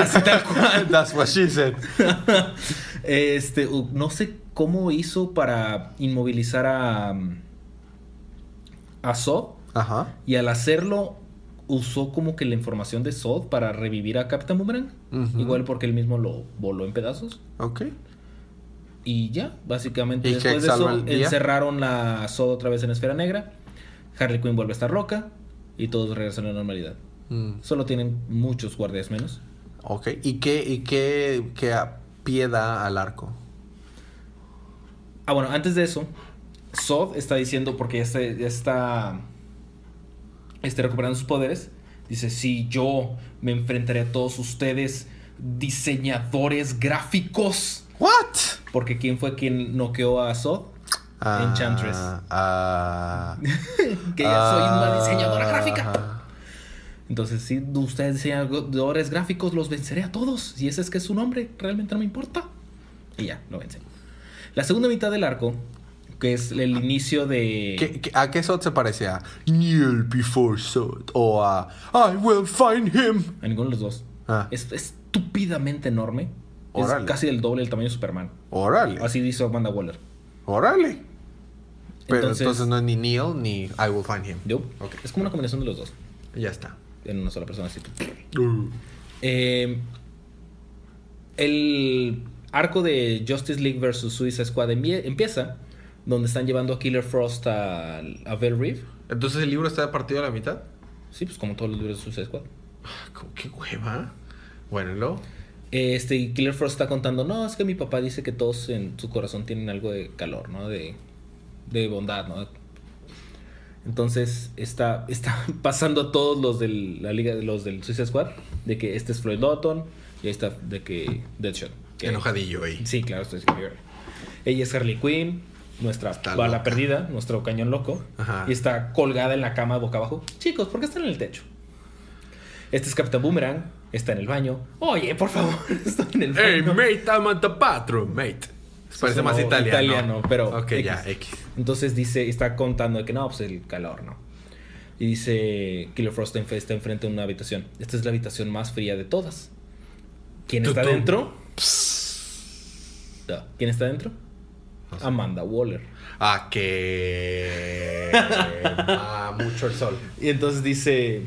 Así tal cual. That's what she said. Este, no sé cómo hizo para inmovilizar a a Zod Ajá. y al hacerlo usó como que la información de Zod para revivir a Capitán Boomerang, igual porque él mismo lo voló en pedazos. Ok. Y ya, básicamente ¿Y después de eso encerraron la Zod otra vez en Esfera Negra. Harley Quinn vuelve a estar loca y todos regresan a la normalidad. Mm, Solo tienen muchos guardias menos. ok. ¿Y qué, y qué, qué a- pie da al arco? Ah, bueno, antes de eso, Zod está diciendo, porque ya está, ya está este, recuperando sus poderes, dice, si yo me enfrentaré a todos ustedes, diseñadores gráficos. What? Porque ¿quién fue quien noqueó a Zod? Enchantress. Ah, Que ya soy una diseñadora ah, gráfica. Entonces, si ustedes diseñadores gráficos, los venceré a todos. Si ese es que es su nombre, realmente no me importa. Y ya, lo vencen. La segunda mitad del arco, que es el inicio de... ¿Qué- qué- ¿A qué Sod se parece? ¿A Kneel before Sod? ¿O a I will find him? A ninguno de los dos. Ah. Es estúpidamente enorme. Es casi el doble del tamaño de Superman. Órale. Así dice Amanda Waller. Órale. Pero entonces, Entonces- no es ni Neil ni I will find him. Yo. Es como una combinación de los dos. Ya está. En una sola persona. Así. Uh. Eh, el arco de Justice League vs. Suicide Squad empie- empieza donde están llevando a Killer Frost a, a Bell Reef. Entonces el libro está partido a la mitad. Sí, pues como todos los libros de Suicide Squad. Ah, ¿cómo- ¿Qué hueva? Bueno, ¿y luego? Este, y Killer Frost está contando, no, es que mi papá dice que todos en su corazón tienen algo de calor, ¿no? De, de bondad, ¿no? Entonces está, está pasando a todos los de la liga de los del Suicide Squad de que este es Floyd Lawton y ahí está de que Deadshot. Que, Enojadillo ahí. Sí, claro, estoy. Ella es Harley Quinn, nuestra Está bala loca. perdida, nuestro cañón loco. Ajá. Y está colgada en la cama boca abajo. Chicos, ¿por qué están en el techo? Este es Capitán Boomerang, está en el baño. Oye, por favor, está en el baño. Hey, mate, I'm at the bathroom, mate. Parece más italiano. italiano, pero Ok, X. ya, X. Entonces dice, está contando de que no, pues el calor, ¿no? Y dice, Killer Frost está enfrente de una habitación. Esta es la habitación más fría de todas. ¿Quién está dentro? ¿Quién está dentro? Amanda Waller. Ah, que. mucho el sol. Y entonces dice,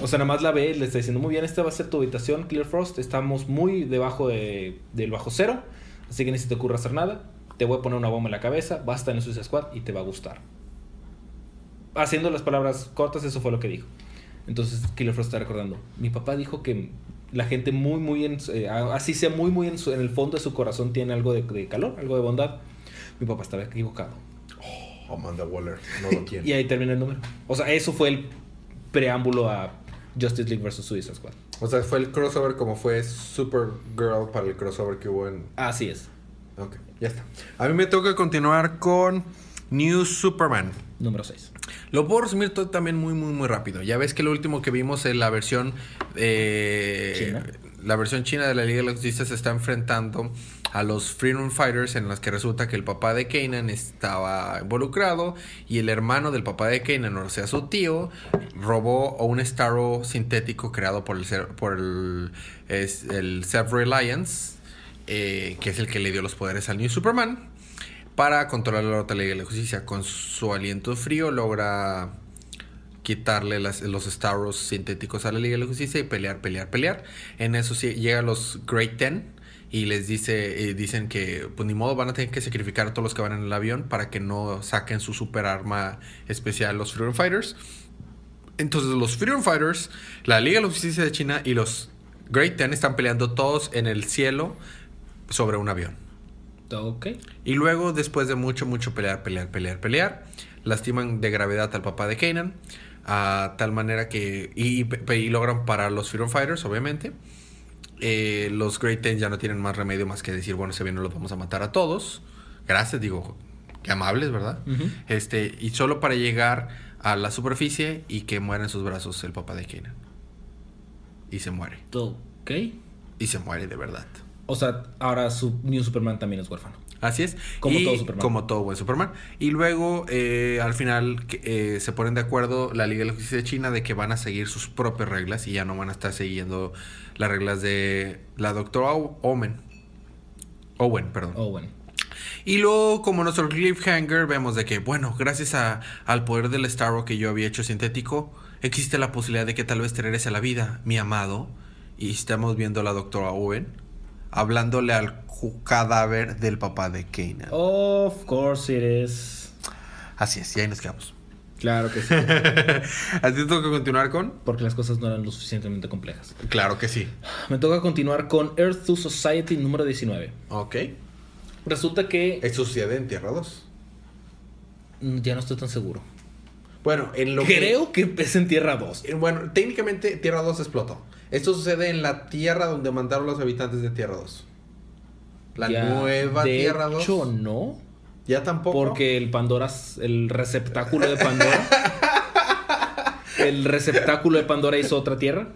o sea, nada más la ve, le está diciendo, muy bien, esta va a ser tu habitación, Clear Frost, estamos muy debajo de- del bajo cero, así que ni se te ocurra hacer nada, te voy a poner una bomba en la cabeza, vas a estar en el Suicide Squad y te va a gustar. Haciendo las palabras cortas, eso fue lo que dijo. Entonces Killer Frost está recordando, mi papá dijo que la gente muy, muy, en, eh, así sea muy, muy en, su- en el fondo de su corazón tiene algo de, de calor, algo de bondad. Mi papá estaba equivocado. Amanda Waller, no lo quiero. Y ahí termina el número. O sea, eso fue el preámbulo a Justice League vs. Suicide Squad. O sea, fue el crossover como fue Supergirl para el crossover que hubo en. Así es. Ok, ya está. A mí me toca continuar con New Superman. Número 6. Lo puedo resumir todo también muy, muy, muy rápido. Ya ves que lo último que vimos en la versión. eh, China. La versión china de la Liga de la Justicia se está enfrentando a los Freedom Fighters en las que resulta que el papá de Kanan estaba involucrado y el hermano del papá de Kanan, o sea, su tío, robó un Starro sintético creado por el, por el, Self-Reliance, eh, que es el que le dio los poderes al New Superman, para controlar la otra Liga de la Justicia. Con su aliento frío logra quitarle los Starros sintéticos a la Liga de la Justicia y pelear, pelear, pelear. En eso sí, llegan los Great Ten y les dice, eh, dicen que pues ni modo van a tener que sacrificar a todos los que van en el avión para que no saquen su super arma especial los Freedom Fighters. Entonces los Freedom Fighters, la Liga de la Justicia de China y los Great Ten están peleando todos en el cielo sobre un avión. Ok. Y luego, después de mucho, mucho pelear, pelear, pelear, pelear, lastiman de gravedad al papá de Kanan. A tal manera que. Y, y- y logran parar los Freedom Fighters, obviamente. Eh, los Great Ten ya no tienen más remedio más que decir, bueno, se viene, los vamos a matar a todos. Gracias, digo, qué amables, ¿verdad? Este, y solo para llegar a la superficie y que muera en sus brazos el papá de Kanan. Y se muere. Ok. Y se muere de verdad. O sea, ahora su New Superman también es huérfano. Así es. Como Y todo Superman. Como todo buen Superman. Y luego, eh, al final, eh, se ponen de acuerdo la Liga de la Justicia de China de que van a seguir sus propias reglas y ya no van a estar siguiendo las reglas de la doctora Owen. Owen, perdón. Bueno. Y luego, como nuestro cliffhanger, vemos de que, bueno, gracias a- al poder del Starro que yo había hecho sintético, existe la posibilidad de que tal vez te regrese a la vida, mi amado. Y estamos viendo a la doctora Owen hablándole al cadáver del papá de Kanan. Of course it is. Así es, y ahí nos quedamos. Claro que sí. ¿Así tengo que continuar con? Porque las cosas no eran lo suficientemente complejas. Claro que sí. Me toca continuar con Earth to Society número 19. Ok. Resulta que ¿Esto sucede en Tierra 2? Mm, ya no estoy tan seguro. Bueno, en lo que- Creo que es en Tierra 2. Eh, Bueno, técnicamente Tierra 2 explotó. Esto sucede en la Tierra donde mandaron los habitantes de Tierra 2. La Ya, nueva de Tierra 2. hecho, no. Ya tampoco. Porque el Pandora, el receptáculo de Pandora. el receptáculo de Pandora hizo otra tierra.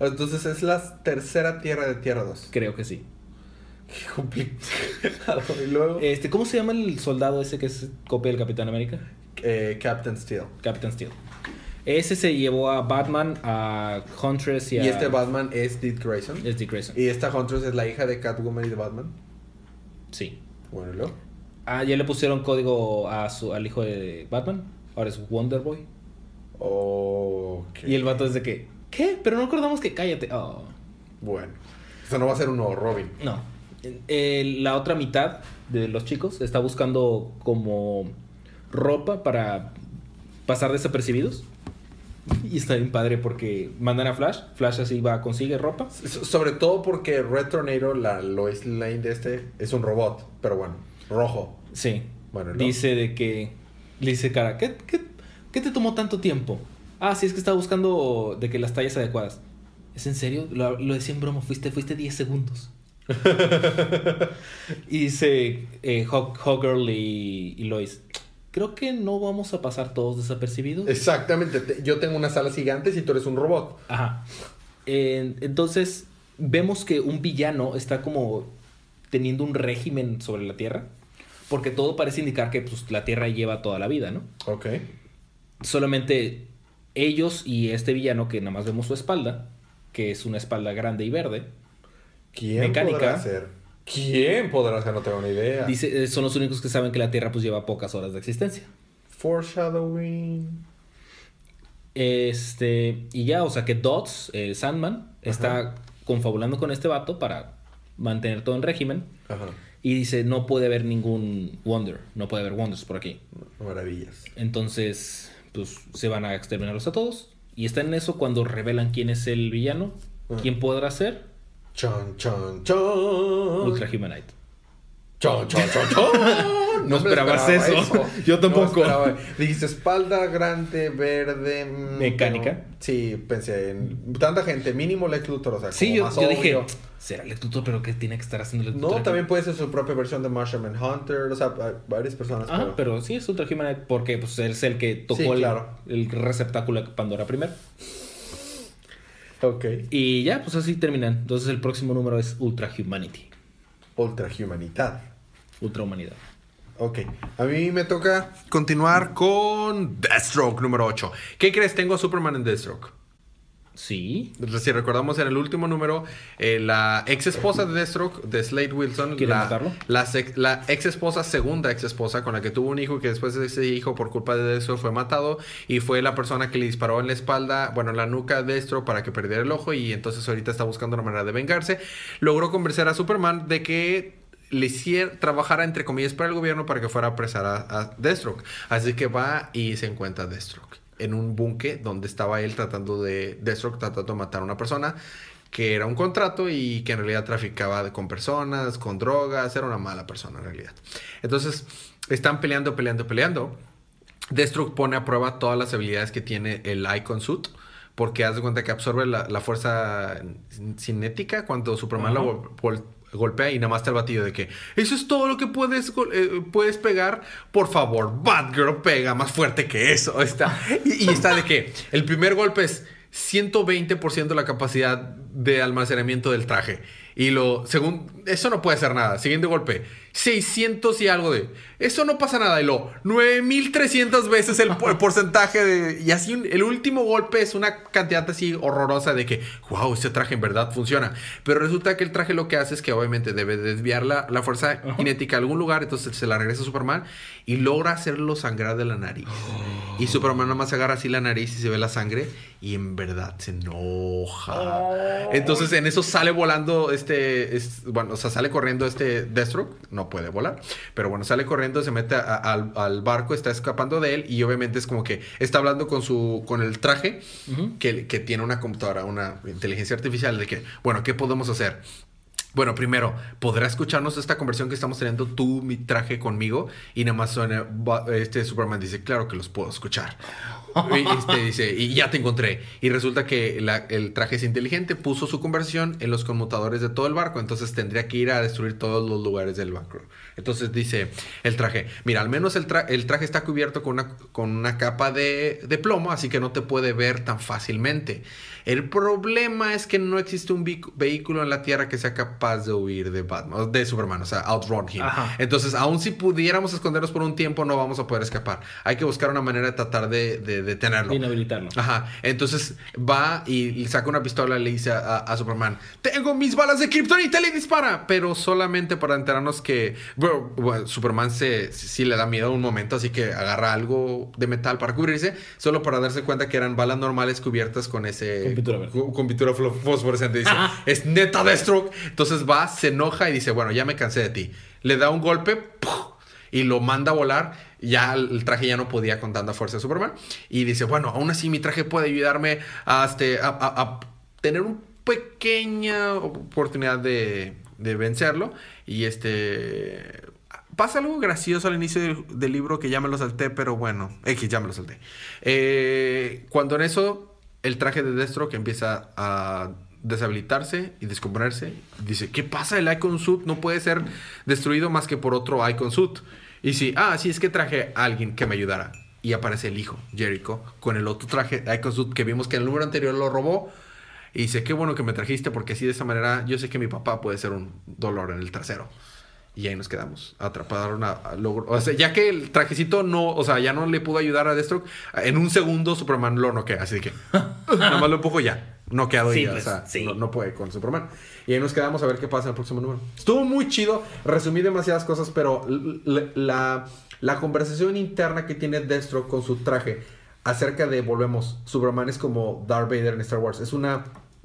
Entonces es la tercera Tierra de Tierra 2. Creo que sí. Qué complicado. y luego. Este, ¿Cómo se llama el soldado ese que es copia del Capitán América? eh, Captain Steel. Captain Steel. Ese se llevó a Batman, a Huntress y Y, a. este Batman es Dick Grayson. Es Dick Grayson. Y esta Huntress es la hija de Catwoman y de Batman. Sí. Bueno, ¿y luego? Ah, ya le pusieron código a su, al hijo de Batman. Ahora es Wonder Boy. Ok. Y el vato es de que. ¿Qué? Pero no acordamos que. Cállate. Oh. Bueno. Eso no va a ser un nuevo Robin. No. Eh, la otra mitad de los chicos está buscando como ropa para pasar desapercibidos. Y está bien padre porque mandan a Flash. Flash así va, consigue ropa. So- Sobre todo porque Red Tornado, la Lois Lane de este, es un robot. Pero bueno, rojo. Sí. Bueno, ¿no? Dice de que. Le dice cara, ¿qué, qué, qué te tomó tanto tiempo? Ah, sí, es que estaba buscando de que las tallas adecuadas. ¿Es en serio? Lo, lo decía en broma, fuiste, fuiste 10 segundos. y dice eh, Hawk, Hawkgirl y, y Lois. Creo que no vamos a pasar todos desapercibidos. Exactamente. te- Yo tengo unas alas gigantes y tú eres un robot. Ajá. Eh, entonces, vemos que un villano está como teniendo un régimen sobre la Tierra. Porque todo parece indicar que pues, la Tierra lleva toda la vida, ¿no? Ok. Solamente ellos y este villano, que nada más vemos su espalda, que es una espalda grande y verde, ¿Quién Mecánica. podrá ser? ¿Quién podrá ser? No tengo ni idea. dice, eh, son los únicos que saben que la Tierra pues lleva pocas horas de existencia. Foreshadowing. Este, y ya, o sea que Dots, eh, Sandman, está confabulando con este vato para mantener todo en régimen. Ajá. Y dice, no puede haber ningún Wonder, no puede haber Wonders por aquí. Maravillas. Entonces, pues se van a exterminarlos a todos. Y está en eso cuando revelan quién es el villano, Ajá. quién podrá ser. Chon, chon, chon. Ultra Humanite. Chon, chon, chon, chon. No esperabas eso. Yo tampoco. No. Dijiste espalda grande, verde. mm, Mecánica. sí, pensé en tanta gente, mínimo Lex Luthor, o sea, Sí, yo, dije, será Lex Luthor, pero ¿qué tiene que estar haciendo Lex No, Luthor aquí? también puede ser su propia versión de Martian Hunter, o sea, varias personas. Ah, pero sí es Ultra Humanite porque pues, él es el que tocó Sí, el, claro. el receptáculo de Pandora primero. Ok. Y ya, pues así terminan. Entonces el próximo número es Ultra Humanity. ultrahumanidad. Ultrahumanidad. Ok, a mí me toca continuar con Deathstroke número 8. ¿Qué crees? Tengo a Superman en Deathstroke. Sí. Si recordamos en el último número, eh, la ex esposa de Deathstroke, de Slade Wilson, ¿Quiere la, matarlo? la, ex esposa, segunda ex esposa, con la que tuvo un hijo, que después de ese hijo, por culpa de Deathstroke, fue matado y fue la persona que le disparó en la espalda, bueno, en la nuca a Deathstroke para que perdiera el ojo y entonces ahorita está buscando una manera de vengarse. Logró convencer a Superman de que le hiciera trabajara entre comillas para el gobierno para que fuera a apresar a, a Deathstroke. Así que va y se encuentra a Deathstroke en un búnker donde estaba él tratando de Deathstroke tratando de matar a una persona que era un contrato y que en realidad traficaba con personas, con drogas, era una mala persona en realidad. Entonces, están peleando, peleando, peleando. Deathstroke pone a prueba todas las habilidades que tiene el Icon Suit. Porque haz de cuenta que absorbe la, la fuerza cinética cuando Superman Ajá. lo gol- gol- golpea y nada más está el batido de que eso es todo lo que puedes, eh, puedes pegar. Por favor, Batgirl pega más fuerte que eso. Está, y, está de que el primer golpe es 120% la capacidad de almacenamiento del traje. Y lo, según, eso no puede ser nada. Siguiente golpe, 600 y algo de, eso no pasa nada. Y lo, 9300 veces el, por- el porcentaje de, y así un- el último golpe es una cantidad así horrorosa de que, wow, este traje en verdad funciona. Pero resulta que el traje lo que hace es que obviamente debe desviar la, la fuerza cinética a algún lugar, entonces se la regresa a Superman y logra hacerlo sangrar de la nariz. Y Superman nada más agarra así la nariz y se ve la sangre y en verdad se enoja. Entonces en eso sale volando este, es- bueno, o sea, sale corriendo este Deathstroke, no puede volar, pero bueno, sale corriendo, se mete a- al, al barco, está escapando de él y obviamente es como que está hablando con su, con el traje que, que tiene una computadora, una inteligencia artificial de que, bueno, ¿qué podemos hacer? Bueno, primero, ¿podrá escucharnos esta conversión que estamos teniendo tú, mi traje conmigo? Y nada más suena, este Superman dice, claro que los puedo escuchar. Y este dice, y ya te encontré. Y resulta que el traje es inteligente, puso su conversión en los conmutadores de todo el barco, entonces tendría que ir a destruir todos los lugares del barco. Entonces dice el traje, mira, al menos el, tra- el traje está cubierto con una, con una capa de plomo, así que no te puede ver tan fácilmente. El problema es que no existe un vehículo en la Tierra que sea capaz de huir de Batman, o de Superman, o sea, outrun him. Ajá. Entonces, aun si pudiéramos escondernos por un tiempo, no vamos a poder escapar. Hay que buscar una manera de tratar de, de detenerlo. De inhabilitarlo. Ajá. Entonces va y saca una pistola y le dice a, a Superman: Tengo mis balas de Kryptonita y le dispara. Pero solamente para enterarnos que. Bueno, bueno, Superman se, sí le da miedo un momento, así que agarra algo de metal para cubrirse, solo para darse cuenta que eran balas normales cubiertas con ese. Con pintura verde. con- con pintura fosforescente. Dice. Es neta Deathstroke. Entonces va, se enoja y dice: Bueno, ya me cansé de ti. Le da un golpe. y lo manda a volar. Ya el traje ya no podía con tanta fuerza de Superman. Y dice, bueno, aún así mi traje puede ayudarme a, este, a, a- a tener una pequeña oportunidad de, de vencerlo. Y este... Pasa algo gracioso al inicio del, del libro que ya me lo salté, pero bueno, X, ya me lo salté. Eh, cuando en eso el traje de Destro que empieza a deshabilitarse y descomponerse, dice, ¿qué pasa? El Icon Suit no puede ser destruido más que por otro Icon Suit. Y sí, ah, sí, es que traje a alguien que me ayudara. Y aparece el hijo, Jericho, con el otro traje Icon Suit que vimos que en el número anterior lo robó. Y dice, qué bueno que me trajiste porque así de esa manera yo sé que mi papá puede ser un dolor en el trasero. Y ahí nos quedamos. Atraparon a, a logro- O sea, ya que el trajecito no, o sea, ya no le pudo ayudar a Deathstroke, en un segundo Superman lo noquea. Así que nada más lo empujo ya. Noqueado Sí, ya. pues, o sea, sí. no, no puede con Superman. Y ahí nos quedamos a ver qué pasa en el próximo número. Estuvo muy chido. Resumí demasiadas cosas, pero la, la conversación interna que tiene Deathstroke con su traje acerca de, volvemos, Superman es como Darth Vader en Star Wars. Es una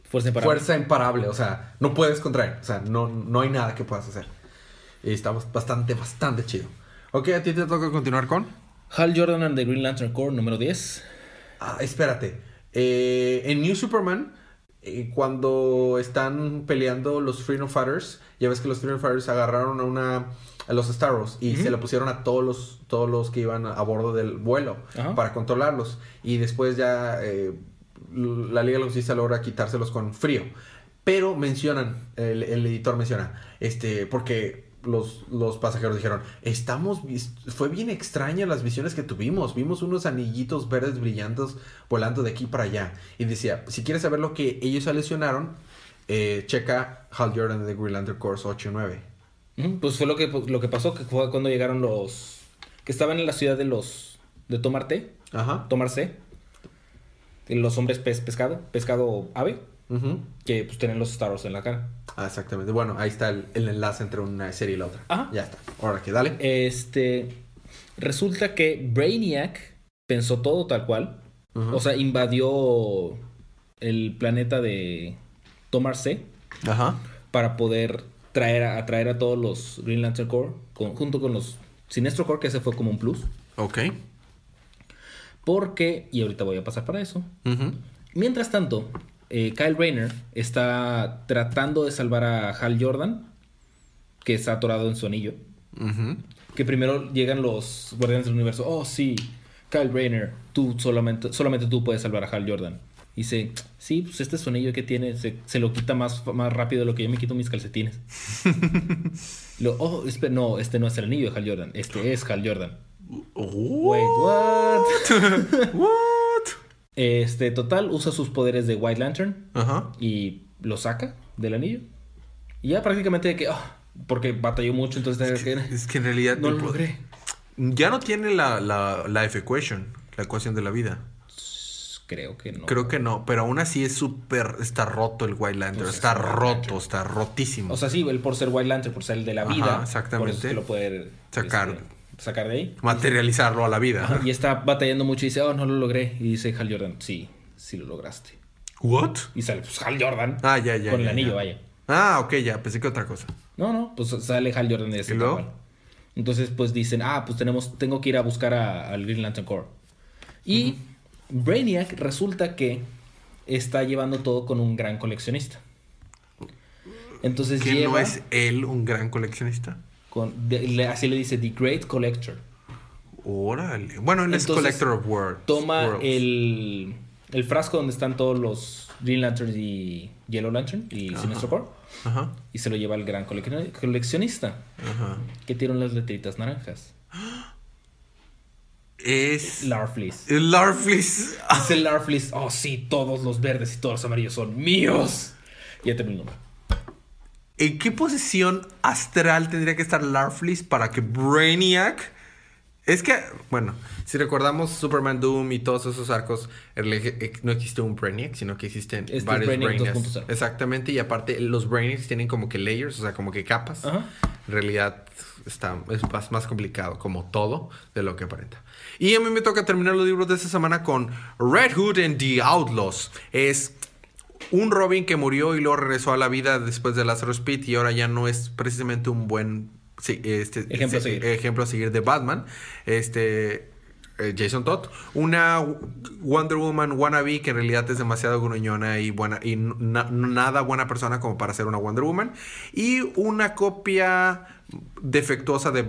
Fuerza imparable. fuerza imparable. O sea, no puedes contraer. O sea, no, no hay nada que puedas hacer. Y está bastante, bastante chido. Ok, a ti te toca continuar con. Hal Jordan and the Green Lantern Corps número 10. Ah, espérate. Eh, en New Superman, eh, cuando están peleando los Freedom Fighters, ya ves que los Freedom Fighters agarraron a una a los Starros y se le pusieron a todos los todos los que iban a bordo del vuelo para controlarlos y después ya eh, la Liga de la Justicia logra quitárselos con frío. Pero mencionan, el, el editor menciona, este, porque los, los pasajeros dijeron, estamos, fue bien extraña las visiones que tuvimos, vimos unos anillitos verdes brillantes volando de aquí para allá. Y decía, si quieres saber lo que ellos aleccionaron, eh, checa Hal Jordan de Green Lantern Corps 8 y 9. Ujú, Pues fue lo que, lo que pasó, que fue cuando llegaron los... Que estaban en la ciudad de los... De Tomarte, Ajá. Tomarse. Los hombres pez, pescado, pescado ave, Que pues tienen los Star Wars en la cara. Ah, exactamente. Bueno, ahí está el, el enlace entre una serie y la otra. Ajá. Ya está. Ahora que dale. Este... Resulta que Brainiac pensó todo tal cual. O sea, invadió el planeta de Tomarse Ajá. para poder traer a, atraer a todos los Green Lantern Corps con- junto con los Sinestro Corps, que ese fue como un plus. Ok. Porque, y ahorita voy a pasar para eso. Mientras tanto, eh, Kyle Rayner está tratando de salvar a Hal Jordan, que está atorado en su anillo. Que primero llegan los Guardianes del Universo. Oh, sí, Kyle Rayner, tú solamente, solamente tú puedes salvar a Hal Jordan. Y dice, sí, pues este sonillo que tiene se, se lo quita más, más rápido de lo que yo me quito mis calcetines. Lo, oh, espe- no, este no es el anillo de Hal Jordan, este es Hal Jordan. Wait, what? What? Este, total, usa sus poderes de White Lantern Ajá. y lo saca del anillo. Y ya prácticamente de que, ah, porque batalló mucho, entonces Es que, es que en realidad no lo logré. Ya no tiene la, la, la F equation, la ecuación de la vida. Creo que no. Creo que no, pero aún así es súper. Está roto el White Lantern. Es está roto, Lantern. está rotísimo. O sea, sí, él por ser White Lantern, por ser el de la Ajá, vida. exactamente. Por eso es que lo puede Sacar. este, sacar de ahí. Materializarlo a la vida. Ajá, y está batallando mucho y dice, oh, no lo logré. Y dice Hal Jordan, sí, sí lo lograste. ¿What? Y sale, pues Hal Jordan. Ah, ya, ya. con el anillo, ya. vaya. Ah, ok, ya. Pensé que otra cosa. No, no, pues sale Hal Jordan de ese. Entonces, pues dicen, ah, pues tenemos, tengo que ir a buscar a- al Green Lantern Corps. Y Brainiac resulta que está llevando todo con un gran coleccionista. Entonces ¿Que lleva no es él un gran coleccionista? Con, de- le- así le dice, The Great Collector. Órale. Bueno, él es Collector of Worlds. Toma el, el frasco donde están todos los Green Lanterns y Yellow Lantern y Ajá. Sinestro Ajá. y se lo lleva al gran colec- coleccionista Ajá. que tiene unas letritas naranjas. Es. Larfleeze. El Larfleeze. Dice Larfleeze, oh sí, todos los verdes y todos los amarillos son míos. Ya terminó. ¿En qué posición astral tendría que estar Larfleeze para que Brainiac... Es que, bueno, si recordamos Superman Doom y todos esos arcos, eh, no existe un Brainiac, sino que existen Este es varios Brainiac Brainiacs. 2.0. Exactamente, y aparte los Brainiacs tienen como que layers, o sea, como que capas. Ajá. En realidad está, es más, más complicado, como todo, de lo que aparenta. Y a mí me toca terminar los libros de esta semana con Red Hood and the Outlaws. Es un Robin que murió y luego regresó a la vida después de Lazarus Pit y ahora ya no es precisamente un buen sí, este, Ejemplo a sí, seguir. ejemplo a seguir de Batman. Este eh, Jason Todd, una Wonder Woman wannabe que en realidad es demasiado gruñona y buena y na- nada buena persona como para ser una Wonder Woman y una copia defectuosa de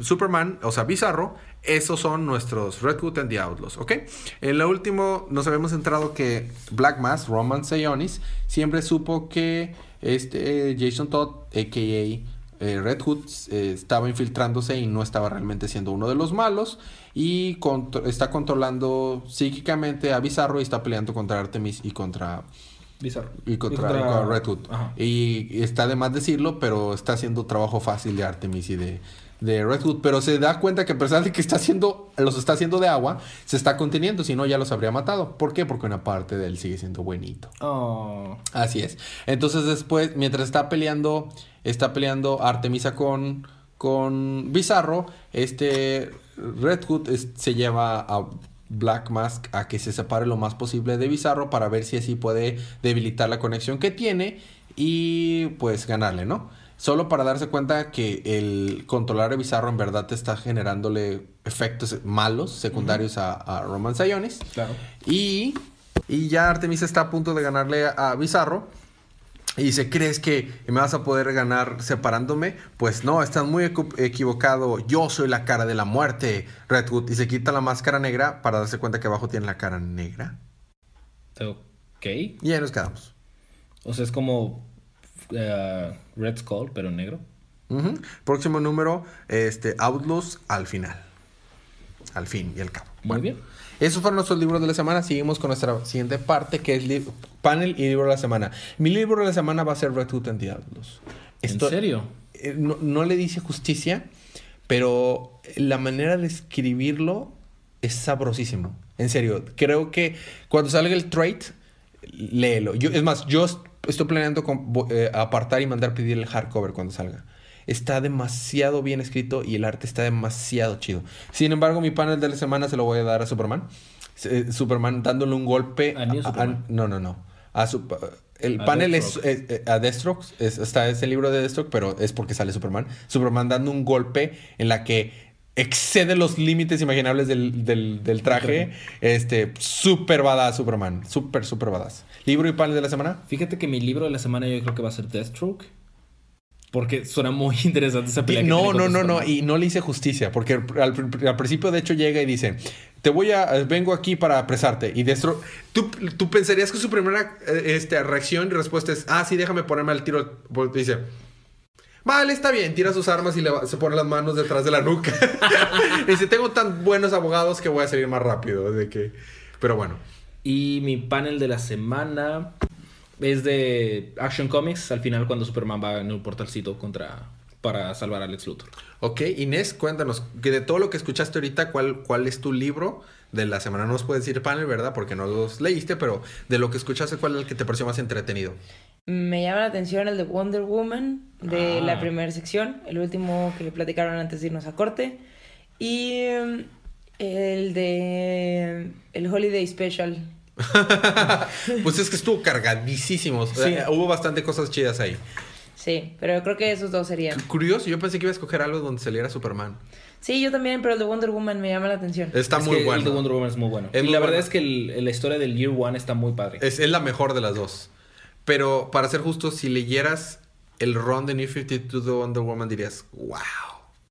Superman, o sea, Bizarro. Esos son nuestros Red Hood and the Outlaws, ¿ok? En lo último nos habíamos entrado que Black Mass, Roman Sionis, siempre supo que este eh, Jason Todd, a.k.a. eh, Red Hood eh, estaba infiltrándose y no estaba realmente siendo uno de los malos y contro- está controlando psíquicamente a Bizarro y está peleando contra Artemis y contra Bizarro. y contra, contra Red Hood. Ajá. Y está de más decirlo, pero está haciendo trabajo fácil de Artemis y de, de Red Hood. Pero se da cuenta que a pesar de que está haciendo, los está haciendo de agua, se está conteniendo, si no ya los habría matado. ¿Por qué? Porque una parte de él sigue siendo buenito. Oh. Así es. Entonces después, mientras está peleando, está peleando Artemisa con, con Bizarro, este Red Hood es- se lleva a Black Mask a que se separe lo más posible de Bizarro para ver si así puede debilitar la conexión que tiene y pues ganarle, ¿no? Solo para darse cuenta que el controlar a Bizarro en verdad te está generándole efectos malos secundarios a, a Roman Sionis. Claro. Y, y ya Artemisa está a punto de ganarle a, Bizarro. Y dice, ¿crees que me vas a poder ganar separándome? Pues no, estás muy equ- equivocado. Yo soy la cara de la muerte, Red Hood. Y se quita la máscara negra para darse cuenta que abajo tiene la cara negra. Ok. Y ahí nos quedamos. O sea, es como eh, Red Skull, pero negro. Próximo número, este, Outlaws al final. Al fin y al cabo. Muy bien. Esos fueron nuestros libros de la semana. Seguimos con nuestra siguiente parte, que es panel y libro de la semana. Mi libro de la semana va a ser Red Hood and the Outlaws. ¿En serio? eh, no, no le dice justicia, pero la manera de escribirlo es sabrosísimo. En serio, creo que cuando salga el trade, léelo. Yo, es más, yo estoy planeando con- eh, apartar y mandar pedir el hardcover cuando salga. Está demasiado bien escrito y el arte está demasiado chido. Sin embargo, mi panel de la semana se lo voy a dar a Superman. Eh, Superman dándole un golpe ¿A no, no, no. A el panel es, es- eh, a Deathstroke. Es, está ese libro de Deathstroke, pero es porque sale Superman. Superman dando un golpe en la que excede los límites imaginables del, del- del traje. Este, super badass Superman. Super, super badass. ¿Libro y panel de la semana? Fíjate que mi libro de la semana yo creo que va a ser Deathstroke. Porque suena muy interesante esa pelea. No, no, no, no. Y no le hice justicia. Porque al, al principio, de hecho, llega y dice: Te voy a. Vengo aquí para apresarte. Y Deathstroke. Tú, tú pensarías que su primera eh, este, reacción y respuesta es: Ah, sí, déjame ponerme al tiro. Porque dice. Vale, está bien, tira sus armas y le va- se pone las manos detrás de la nuca. y dice, tengo tan buenos abogados que voy a salir más rápido. De que... Pero bueno. Y mi panel de la semana es de Action Comics. Al final, cuando Superman va en un portalcito contra. para salvar a Lex Luthor. Ok, Inés, cuéntanos, que de todo lo que escuchaste ahorita, ¿cuál, cuál es tu libro de la semana? No nos puedes decir panel, ¿verdad? Porque no los leíste, pero de lo que escuchaste, ¿cuál es el que te pareció más entretenido? Me llama la atención el de Wonder Woman de Ah. la primera sección, el último que platicaron antes de irnos a corte. Y mm, el de el Holiday Special. pues es que estuvo cargadísimo. o sea, Sí. Hubo bastante cosas chidas ahí. Sí, pero creo que esos dos serían. Curioso, yo pensé que iba a escoger algo donde saliera Superman. Sí, yo también, pero el de Wonder Woman me llama la atención. Está Es muy que bueno. El de Wonder Woman es muy bueno. Es y muy la verdad bueno. es que el- la historia del Year One está muy padre. Es, es la mejor de las dos. Pero para ser justo, si leyeras el run de New 52 de Wonder Woman, dirías, wow,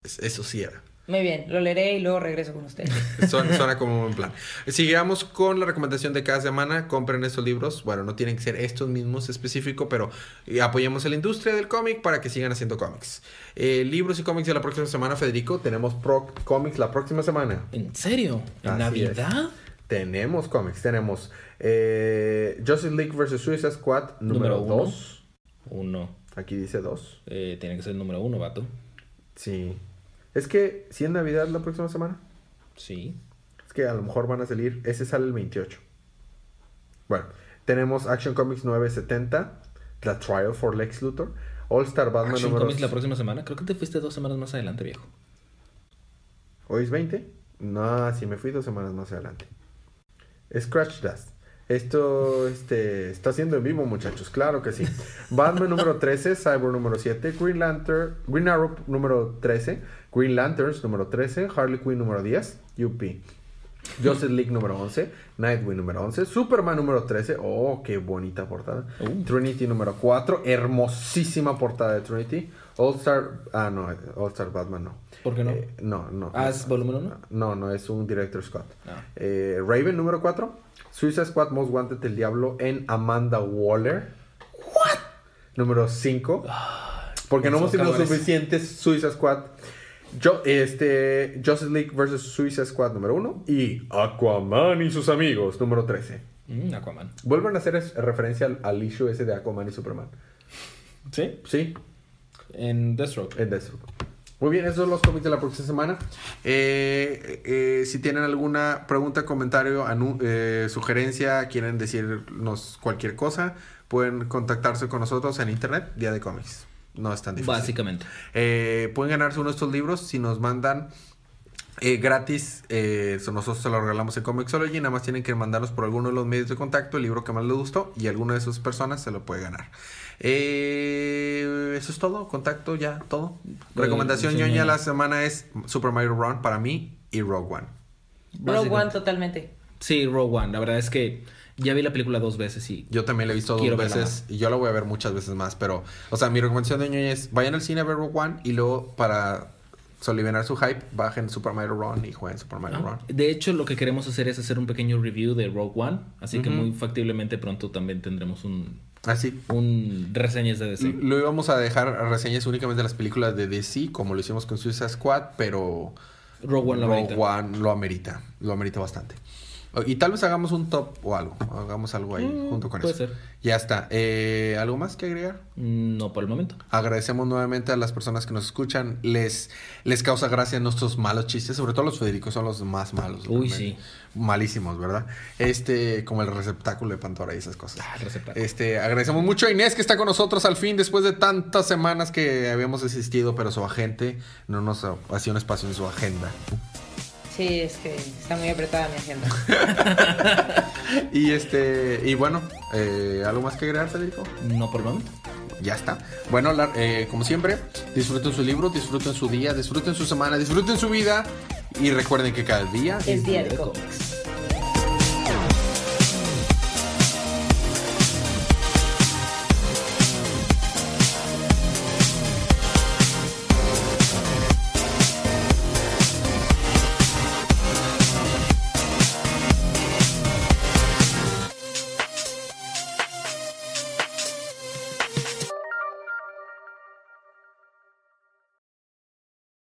es- eso sí era. Muy bien, lo leeré y luego regreso con ustedes. Suena, suena como un buen plan. Sigamos con la recomendación de cada semana. Compren estos libros. Bueno, no tienen que ser estos mismos específico, pero eh, apoyemos a la industria del cómic para que sigan haciendo cómics. Eh, libros y cómics de la próxima semana, Federico. Tenemos pro cómics la próxima semana. ¿En serio? ¿En Así Navidad? Tenemos cómics. Tenemos eh, Justice League vs. Suicide Squad número Número uno. 2. Uno. Aquí dice 2. Eh, tiene que ser el número uno, vato. Sí. Es que, si es Navidad la próxima semana. Sí. Es que a lo mejor van a salir. Ese sale el 28. Bueno, tenemos Action Comics 970. The Trial for Lex Luthor. All Star Batman Action número. Comics la próxima semana. Creo que te fuiste dos semanas más adelante, viejo. ¿Hoy es 20? No, sí, me fui dos semanas más adelante. Scratch Dust. Esto este, está siendo en vivo, muchachos. Claro que sí. Batman número 13, Cyborg número 7, Green Lantern, Green Arrow número 13, Green Lanterns número 13, Harley Quinn número 10, UP. Justice League número 11, Nightwing número 11, Superman número 13, oh, qué bonita portada. Uh. Trinity número 4, hermosísima portada de Trinity. All Star, ah, no, All Star Batman no. ¿Por qué no? Eh, no, no. Ah, ¿es volumen uno? No, no, es un Director Scott. Ah. Eh, Raven número 4. Suicide Squad Most Wanted del Diablo en Amanda Waller. ¿What? Número 5. Porque no hemos tenido suficientes Suicide Squad. Yo, este, Justice League vs. Suicide Squad número 1. Y Aquaman y sus amigos número 13. Mm, Aquaman. Vuelven a hacer referencia al, al issue ese de Aquaman y Superman. ¿Sí? Sí, En Deathstroke. En Deathstroke. Muy bien, esos son los cómics de la próxima semana. Eh, eh, si tienen alguna pregunta, comentario, eh, sugerencia, quieren decirnos cualquier cosa, pueden contactarse con nosotros en internet, Día de Cómics. No es tan difícil. Básicamente. Eh, pueden ganarse uno de estos libros si nos mandan eh, gratis. eh, nosotros se lo regalamos en Comixology. Nada más tienen que mandarnos por alguno de los medios de contacto el libro que más les gustó y alguna de esas personas se lo puede ganar. Eh, eso es todo. Contacto ya, todo. Recomendación sí, ñoña ñoña. la semana es Super Mario Run para mí y Rogue One. Rogue One totalmente. Sí, Rogue One. La verdad es que ya vi la película dos veces y Yo también la he visto dos veces y yo la voy a ver muchas veces más. Pero, o sea, mi recomendación de ñoña es vayan al cine a ver Rogue One y luego para solivianar su hype, bajen Super Mario Run y jueguen Super Mario Ah, Run. De hecho, lo que queremos hacer es hacer un pequeño review de Rogue One. Así que muy factiblemente pronto también tendremos un, Así. un reseñas de DC. Lo íbamos a dejar a reseñas únicamente de las películas de DC, como lo hicimos con Suicide Squad, pero Rogue One lo Rogue amerita. One lo amerita, lo amerita bastante. Y tal vez hagamos un top o algo. Hagamos algo ahí Mm, junto con puede eso. ser. Ya está. Eh, ¿Algo más que agregar? No por el momento. Agradecemos nuevamente a las personas que nos escuchan. Les, les causa gracia nuestros malos chistes, sobre todo los Federicos son los más malos. Uy, realmente. sí. Malísimos, ¿verdad? Este, como el receptáculo de Pandora y esas cosas. Ah, el receptáculo. Este, agradecemos mucho a Inés que está con nosotros al fin, después de tantas semanas que habíamos asistido, pero su agente no nos hacía un espacio en su agenda. Sí, es que está muy apretada mi agenda. Y este, y bueno, eh, ¿algo más que agregar, Federico? No por el momento. Ya está. Bueno, la- eh, como siempre, disfruten su libro, disfruten su día, disfruten su semana, disfruten su vida y recuerden que cada día Es día de de cómics.